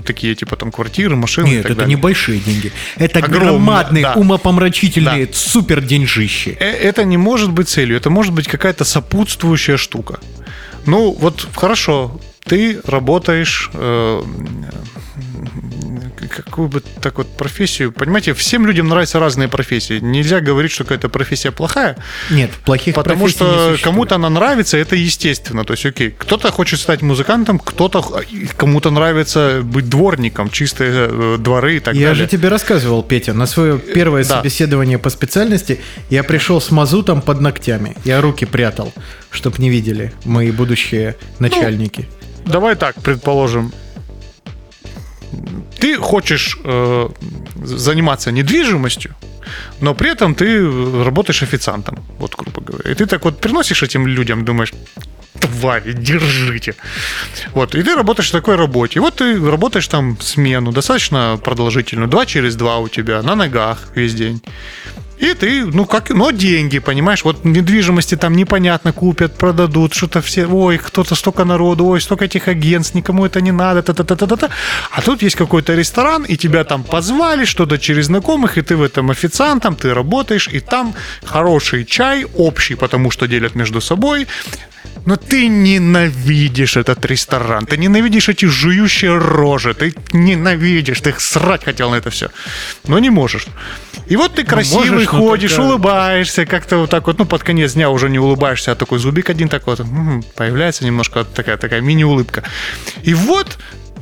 такие типа там квартиры, машины. Нет, это далее. не большие деньги. Это Огромные, громадные, да. умопомрачительные, супер деньжищи. Э, Это не может быть целью, это может быть какая-то сопутствующая штука. Ну, вот хорошо, ты работаешь э, какую бы так вот профессию, понимаете, всем людям нравятся разные профессии. Нельзя говорить, что какая-то профессия плохая, Нет, плохих потому что кому-то она нравится, это естественно. То есть, окей, кто-то хочет стать музыкантом, кто-то кому-то нравится быть дворником, чистые э, дворы и так Я далее. же тебе рассказывал, Петя, на свое первое да. собеседование по специальности я пришел с мазутом под ногтями. Я руки прятал, чтоб не видели мои будущие начальники. Давай так, предположим, ты хочешь э, заниматься недвижимостью, но при этом ты работаешь официантом, вот грубо говоря. И ты так вот приносишь этим людям, думаешь, твари, держите. Вот, и ты работаешь в такой работе. И вот ты работаешь там смену, достаточно продолжительную, два через два у тебя, на ногах весь день. И ты, ну как, но деньги, понимаешь, вот недвижимости там непонятно купят, продадут, что-то все, ой, кто-то столько народу, ой, столько этих агентств, никому это не надо, та-та-та-та-та. А тут есть какой-то ресторан, и тебя там позвали, что-то через знакомых, и ты в этом официантом, ты работаешь, и там хороший чай, общий, потому что делят между собой, но ты ненавидишь этот ресторан, ты ненавидишь эти жующие рожи, ты ненавидишь, ты срать хотел на это все, но не можешь. И вот ты красивый можешь, но ходишь, только- улыбаешься, как-то вот так вот, ну, под конец дня уже не улыбаешься, а такой зубик один такой вот, появляется немножко вот такая, такая мини-улыбка. И вот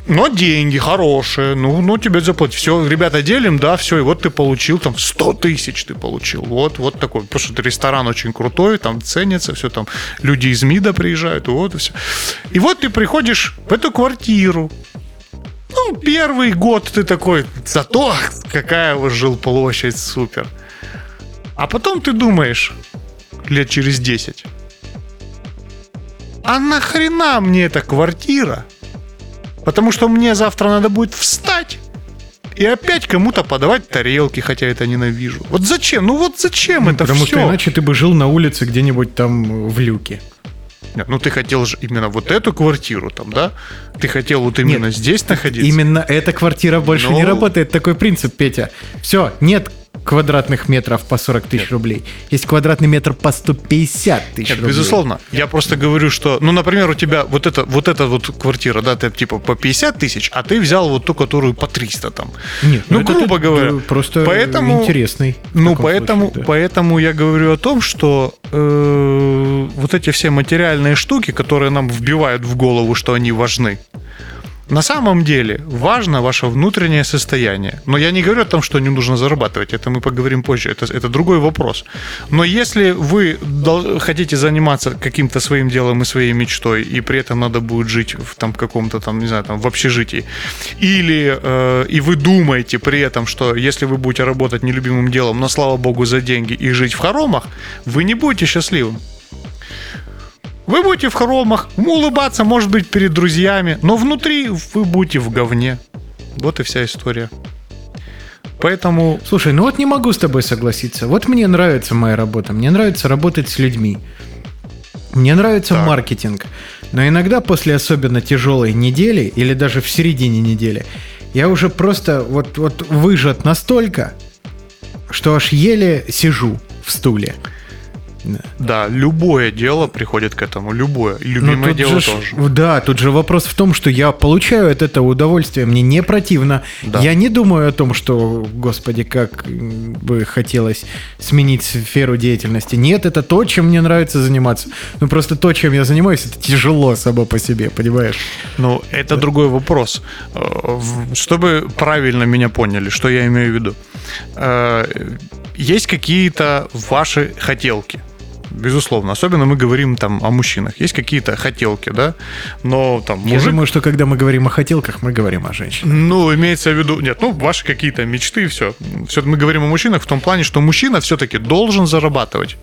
но деньги хорошие, ну, ну тебе заплатить. Все, ребята, делим, да, все, и вот ты получил там 100 тысяч ты получил. Вот, вот такой. Потому что ресторан очень крутой, там ценится, все там. Люди из МИДа приезжают, вот и все. И вот ты приходишь в эту квартиру. Ну, первый год ты такой, зато какая у вас жилплощадь, супер. А потом ты думаешь, лет через 10, а нахрена мне эта квартира? Потому что мне завтра надо будет встать и опять кому-то подавать тарелки, хотя это ненавижу. Вот зачем? Ну вот зачем это Потому все? что иначе ты бы жил на улице где-нибудь там в люке. Нет, ну ты хотел же именно вот эту квартиру там, да? Ты хотел вот именно Нет, здесь находиться? Именно эта квартира больше Ну- не работает. Такой принцип, Петя. Все, нет квадратных метров по 40 тысяч рублей. Есть квадратный метр по 150 тысяч Нет, рублей. безусловно. Я просто говорю, что, ну, например, у тебя вот эта вот эта вот квартира, да, ты типа по 50 тысяч, а ты взял вот ту, которую по 300 там. Нет, ну, это грубо ты, говоря. просто поэтому, интересный. Ну, поэтому, случае, да. поэтому я говорю о том, что э, вот эти все материальные штуки, которые нам вбивают в голову, что они важны, на самом деле важно ваше внутреннее состояние. Но я не говорю о том, что не нужно зарабатывать. Это мы поговорим позже. Это, это другой вопрос. Но если вы хотите заниматься каким-то своим делом и своей мечтой, и при этом надо будет жить в там каком-то там, не знаю, там в общежитии, или э, и вы думаете при этом, что если вы будете работать нелюбимым делом, но слава богу за деньги и жить в хоромах, вы не будете счастливым. Вы будете в хоромах, улыбаться, может быть, перед друзьями, но внутри вы будете в говне. Вот и вся история. Поэтому Слушай, ну вот не могу с тобой согласиться. Вот мне нравится моя работа. Мне нравится работать с людьми. Мне нравится Так. маркетинг. Но иногда после особенно тяжелой недели или даже в середине недели я уже просто вот, вот выжат настолько, что аж еле сижу в стуле. Да, любое дело приходит к этому, любое. И любимое дело же тоже. Да, тут же вопрос в том, что я получаю от этого удовольствие, мне не противно. Да. Я не думаю о том, что, господи, как бы хотелось сменить сферу деятельности. Нет, это то, чем мне нравится заниматься. Ну, просто то, чем я занимаюсь, это тяжело само по себе, понимаешь? Ну, это другой вопрос. Э, Чтобы правильно меня поняли, что я имею в виду. Э, Есть какие-то ваши хотелки. Безусловно. Особенно мы говорим там о мужчинах. Есть какие-то хотелки, да? Но там Я мужик думаю, что когда мы говорим о хотелках, мы говорим о женщинах. Ну, имеется в виду, нет, ну, ваши какие-то мечты, все. Все мы говорим о мужчинах в том плане, что мужчина все-таки должен зарабатывать.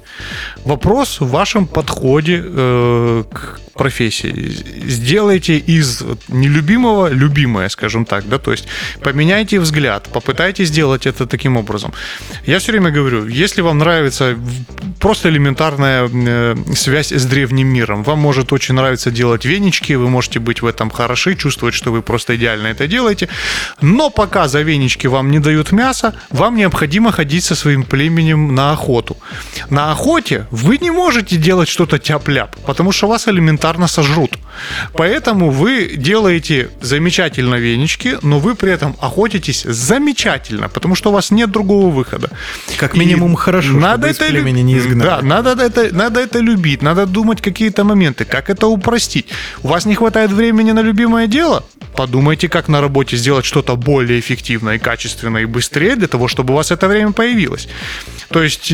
Вопрос в вашем подходе э, к профессии. Сделайте из нелюбимого любимое, скажем так, да, то есть поменяйте взгляд, попытайтесь сделать это таким образом. Я все время говорю, если вам нравится просто элементарная э, связь с древним миром. Вам может очень нравиться делать венички, вы можете быть в этом хороши, чувствовать, что вы просто идеально это делаете. Но пока за венички вам не дают мясо, вам необходимо ходить со своим племенем на охоту. На охоте вы не можете делать что-то тяп-ляп, потому что вас элементарно сожрут. Поэтому вы делаете замечательно венички, но вы при этом охотитесь замечательно, потому что у вас нет другого выхода. Как И минимум хорошо, надо чтобы из это лю- племени не изгнали. Да, надо это, надо это любить, надо думать какие-то моменты, как это упростить. У вас не хватает времени на любимое дело? Подумайте, как на работе сделать что-то более эффективное, качественное и быстрее для того, чтобы у вас это время появилось. То есть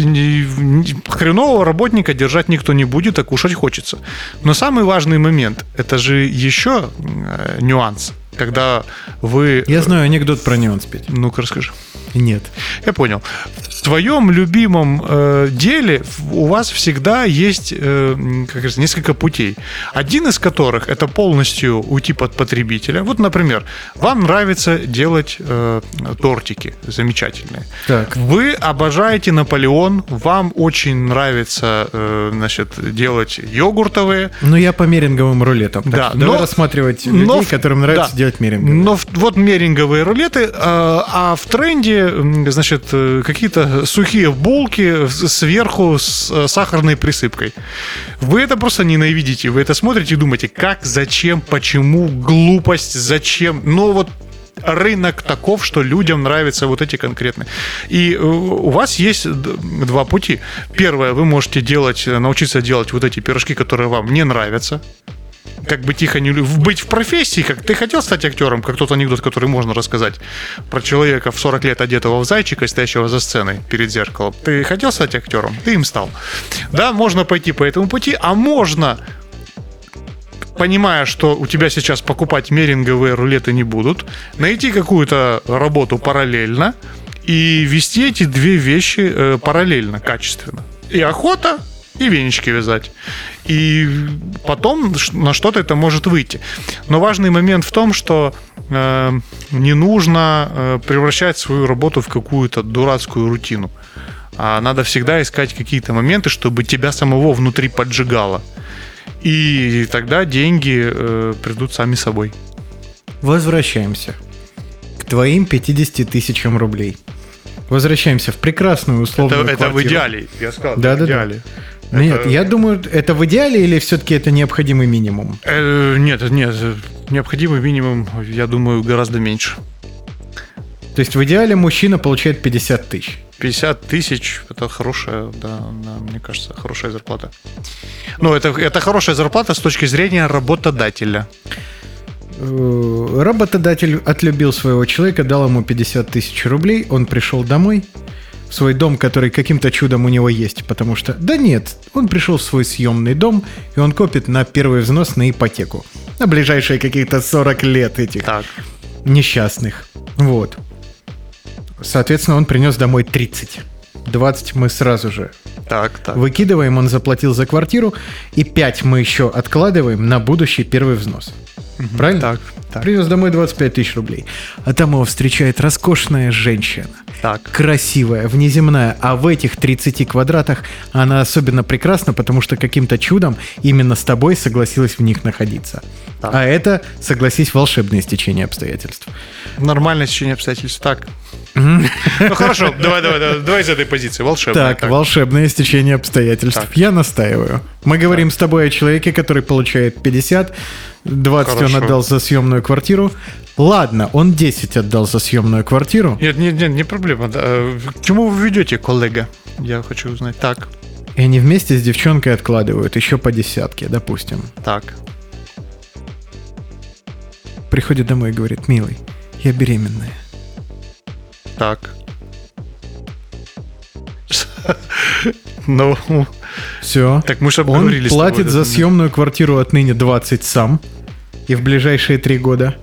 хренового работника держать никто не будет, а кушать хочется. Но самый важный момент, это же еще э, нюанс, когда вы... Я знаю анекдот про неон спеть. Ну-ка расскажи. Нет. Я понял. В твоем любимом э, деле у вас всегда есть э, как говорится, несколько путей. Один из которых это полностью уйти под потребителя. Вот, например, вам нравится делать э, тортики замечательные. Так. Вы обожаете Наполеон, вам очень нравится э, значит, делать йогуртовые. Ну, я по меринговым рулетам. Так Да, что давай но- рассматривать но людей, в- которым нравится да. делать меринговые. Но вот меринговые рулеты, э, а в тренде, значит, э, какие-то сухие булки сверху с э, сахарной присыпкой. Вы это просто ненавидите, вы это смотрите и думаете, как, зачем, почему, глупость, зачем. Но вот рынок таков, что людям нравятся вот эти конкретные. И э, у вас есть два пути. Первое, вы можете делать, научиться делать вот эти пирожки, которые вам не нравятся как бы тихо не быть в профессии, как ты хотел стать актером, как тот анекдот, который можно рассказать про человека в 40 лет одетого в зайчика, стоящего за сценой перед зеркалом. Ты хотел стать актером? Ты им стал. Да, можно пойти по этому пути, а можно понимая, что у тебя сейчас покупать меринговые рулеты не будут, найти какую-то работу параллельно и вести эти две вещи э, параллельно, качественно. И охота, и венички вязать. И потом на что-то это может выйти. Но важный момент в том, что э, не нужно э, превращать свою работу в какую-то дурацкую рутину. А надо всегда искать какие-то моменты, чтобы тебя самого внутри поджигало. И тогда деньги э, придут сами собой. Возвращаемся к твоим 50 тысячам рублей. Возвращаемся в прекрасную Это, условную это в квартиру. идеале. Я сказал, Да, да, в да. Идеале. Нет, Это- я думаю, это в идеале или все-таки это необходимый минимум? Э, нет, нет, необходимый минимум, я думаю, гораздо меньше. То есть в идеале мужчина получает 50 тысяч. 50 тысяч это хорошая, да, да, мне кажется, хорошая зарплата. Ну, это, это хорошая зарплата с точки зрения работодателя. Э, Работодатель отлюбил своего человека, дал ему 50 тысяч рублей, он пришел домой, в свой дом, который каким-то чудом у него есть, потому что... Да нет, он пришел в свой съемный дом, и он копит на первый взнос на ипотеку. На ближайшие каких-то 40 лет этих Так, несчастных. Вот. Соответственно, он принес домой 30. 20 мы сразу же так, так. выкидываем, он заплатил за квартиру, и 5 мы еще откладываем на будущий первый взнос. Правильно? Так, так, Принес домой 25 тысяч рублей. А там его встречает роскошная женщина. так. Красивая, внеземная. А в этих 30 квадратах она особенно прекрасна, потому что каким-то чудом именно с тобой согласилась в них находиться. Так. А это, согласись, волшебное стечение обстоятельств. Нормальное сечение обстоятельств. Так. Ну хорошо, давай, давай, давай, давай из этой позиции. Волшебно. Так, волшебное стечение обстоятельств. Так. Я настаиваю. Мы говорим с тобой о человеке, который получает 50, 20 он Хорошо. отдал за съемную квартиру. Ладно, он 10 отдал за съемную квартиру. Нет, нет, нет, не проблема. Э, К чему вы ведете, коллега? Я хочу узнать. Так, И они вместе с девчонкой откладывают еще по десятке, допустим. так. Приходит домой и говорит, милый, я беременная. Так. Ну, Все. так мы же Он платит за съемную квартиру отныне 20 сам. И в ближайшие три года.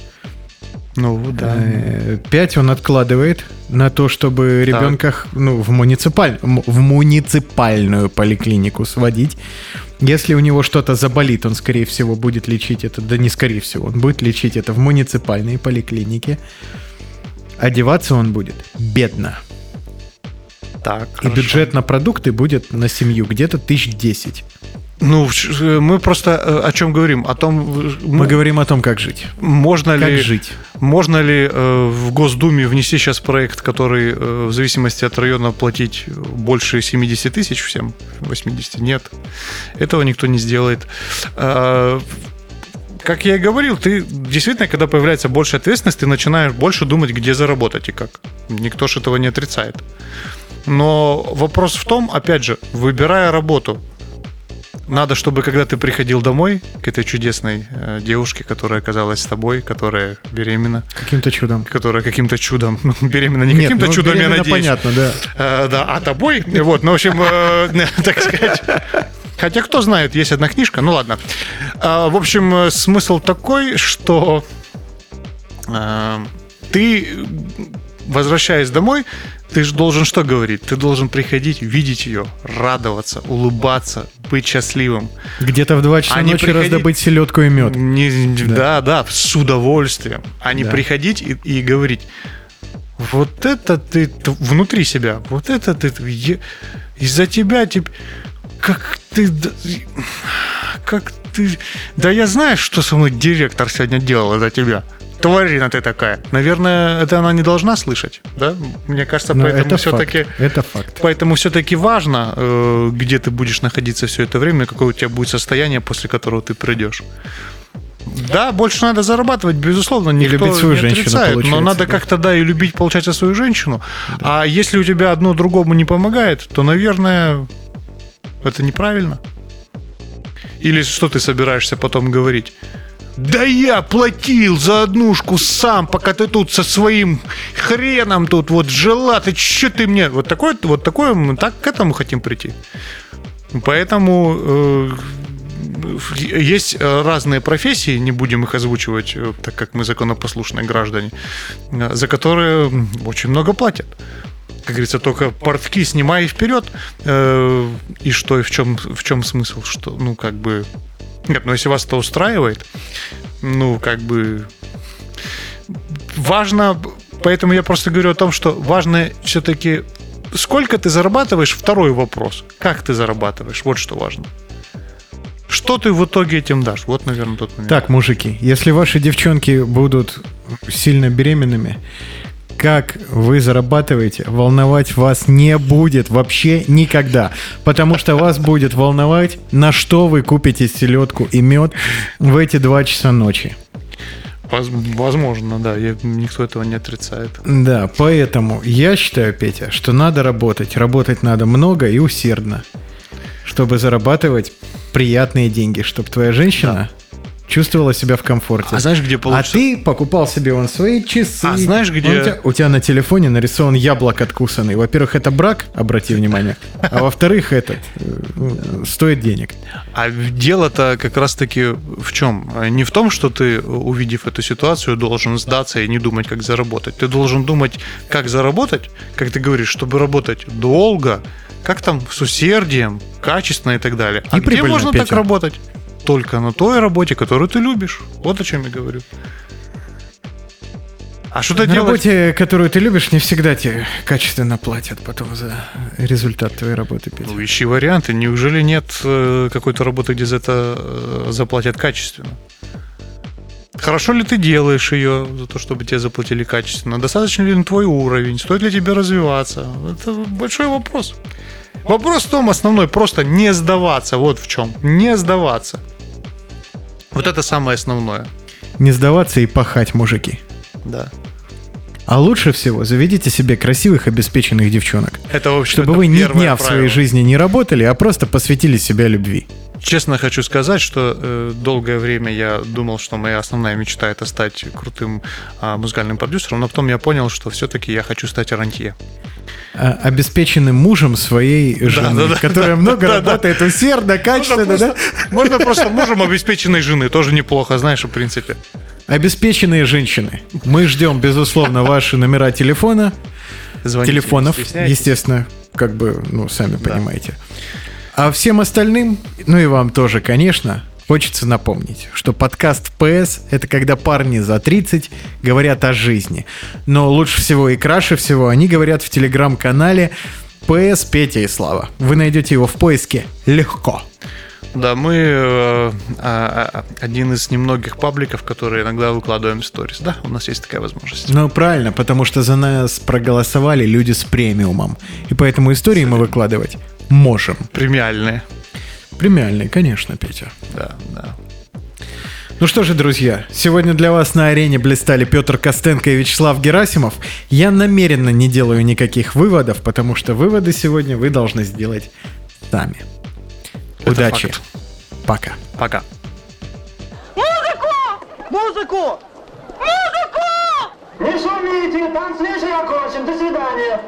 Ну, да. 5 он откладывает на то, чтобы ребенка ну, в, муниципаль... в муниципальную поликлинику сводить. Если у него что-то заболит, он, скорее всего, будет лечить это, да не скорее всего, он будет лечить это в муниципальной поликлинике. Одеваться он будет бедно. Так, И хорошо. бюджет на продукты будет на семью где-то тысяч десять. Ну, в- мы просто э, о чем говорим? О том, э, Мы говорим о том, как жить. можно Как ли жить. Можно ли э, в Госдуме внести сейчас проект, который э, в зависимости от района платить больше 70 тысяч всем? 80? Нет. Этого никто не сделает. А, как я и говорил, ты действительно, когда появляется больше ответственности, ты начинаешь больше думать, где заработать и как. Никто же этого не отрицает. Но вопрос в том, опять же, выбирая работу, надо, чтобы когда ты приходил домой к этой чудесной э, девушке, которая оказалась с тобой, которая беременна, Каким-то чудом. которая каким-то чудом, ну, <laughs> беременна не Нет, каким-то ну, чудом, я надеюсь. понятно, да. Э, да, а тобой, вот, ну, в общем, э, <laughs> так сказать. Хотя, кто знает, есть одна книжка, ну ладно. А, В общем, э, смысл такой, что э, ты, возвращаясь домой, ты же должен что говорить? Ты должен приходить, видеть ее, радоваться, улыбаться, быть счастливым. Где-то в 2 часа А ночи приходить- раздобыть селедку и мед. Не- да. да, с удовольствием. А не Да. приходить и, и говорить, вот это ты внутри себя, вот это ты из-за тебя тип, как ты, как ты, да я знаю, что со мной директор сегодня делал из-за тебя. Тварина ты такая. Наверное, это она не должна слышать, да? Мне кажется, Но поэтому это все-таки... факт. Это факт. Поэтому все-таки важно, э, где ты будешь находиться все это время, какое у тебя будет состояние, после которого ты придешь. Да, больше надо зарабатывать, безусловно, никто любить свою не женщину, отрицает, но надо да. как-то, да, и любить, получается, свою женщину. А если у тебя одно другому не помогает, то, наверное, это неправильно. Или что ты собираешься потом говорить? Да я платил за однушку сам, пока ты тут со своим хреном тут вот жила, ты что ты мне... Вот такое, вот такое, мы так к этому хотим прийти. Поэтому э, есть разные профессии, не будем их озвучивать, э, так как мы законопослушные граждане, э, за которые очень много платят. Как говорится, только портки снимай вперед. Э, И что, и в чем, в чем смысл? Что, ну, как бы... Нет, ну, если вас это устраивает, ну, как бы... Важно, поэтому я просто говорю о том, что важно все-таки сколько ты зарабатываешь, второй вопрос. Как ты зарабатываешь, вот что важно. Что ты в итоге этим дашь? Вот, наверное, тот момент. Так, мужики, если ваши девчонки будут сильно беременными, как вы зарабатываете, волновать вас не будет вообще никогда. Потому что вас будет волновать, на что вы купите селедку и мед в эти два часа ночи. Воз- Возможно, да, никто этого не отрицает. Да, поэтому я считаю, Петя, что надо работать. Работать надо много и усердно, чтобы зарабатывать приятные деньги, чтобы твоя женщина чувствовала себя в комфорте. А знаешь, где А получится? ты покупал себе вон свои часы. А знаешь, где- У тебя, у тебя на телефоне нарисован яблок откусанный. Во-первых, это брак, обрати внимание. А во-вторых, этот э, стоит денег. А дело-то как раз-таки в чем? Не в том, что ты, увидев эту ситуацию, должен сдаться и не думать, как заработать. Ты должен думать, как заработать, как ты говоришь, чтобы работать долго, как там с усердием, качественно и так далее. А И где можно так Петя. работать? Только на той работе, которую ты любишь. Вот о чем я говорю. А что ты На делать? работе, которую ты любишь, не всегда тебе качественно платят потом за результат твоей работы, Петя. Ну, ищи варианты. Неужели нет э, какой-то работы, где за это э, заплатят качественно? Хорошо ли ты делаешь ее за то, чтобы тебе заплатили качественно? Достаточно ли на твой уровень? Стоит ли тебе развиваться? Это большой вопрос. Вопрос в том основной, просто не сдаваться. Вот в чем. Не сдаваться. Вот это самое основное. Не сдаваться и пахать, мужики. Да. А лучше всего заведите себе красивых, обеспеченных девчонок. Это, в общем, Чтобы это вы ни дня в своей правило. жизни не работали, а просто посвятили себя любви. Честно хочу сказать, что э, долгое время я думал, что моя основная мечта это стать крутым а, музыкальным продюсером, но потом я понял, что все-таки я хочу стать рантье. А, обеспеченным мужем своей жены, да, которая много <laughs> работает усердно, качественно, да? Можно просто мужем обеспеченной жены, тоже неплохо, знаешь, в принципе. Обеспеченные женщины. Мы ждем, безусловно, ваши номера телефона, Звоните, телефонов, естественно, как бы, ну, сами понимаете. А всем остальным, ну и вам тоже, конечно, хочется напомнить, что подкаст PS — это когда парни за 30 говорят о жизни. Но лучше всего и краше всего они говорят в телеграм-канале PS Петя и Слава. Вы найдете его в поиске легко. Да, мы э, а, а, один из немногих пабликов, которые иногда выкладываем сторис. Да, у нас есть такая возможность. Ну, правильно, потому что за нас проголосовали люди с премиумом. И поэтому истории мы выкладывать можем. Премиальные. Премиальные, конечно, Петя. Да, да. Ну что же, друзья, сегодня для вас на арене блистали Петр Костенко и Вячеслав Герасимов. Я намеренно не делаю никаких выводов, потому что выводы сегодня вы должны сделать сами. Это Удачи. факт. Пока. Пока. Музыку! Не шумите, танц вечер окончен. До свидания.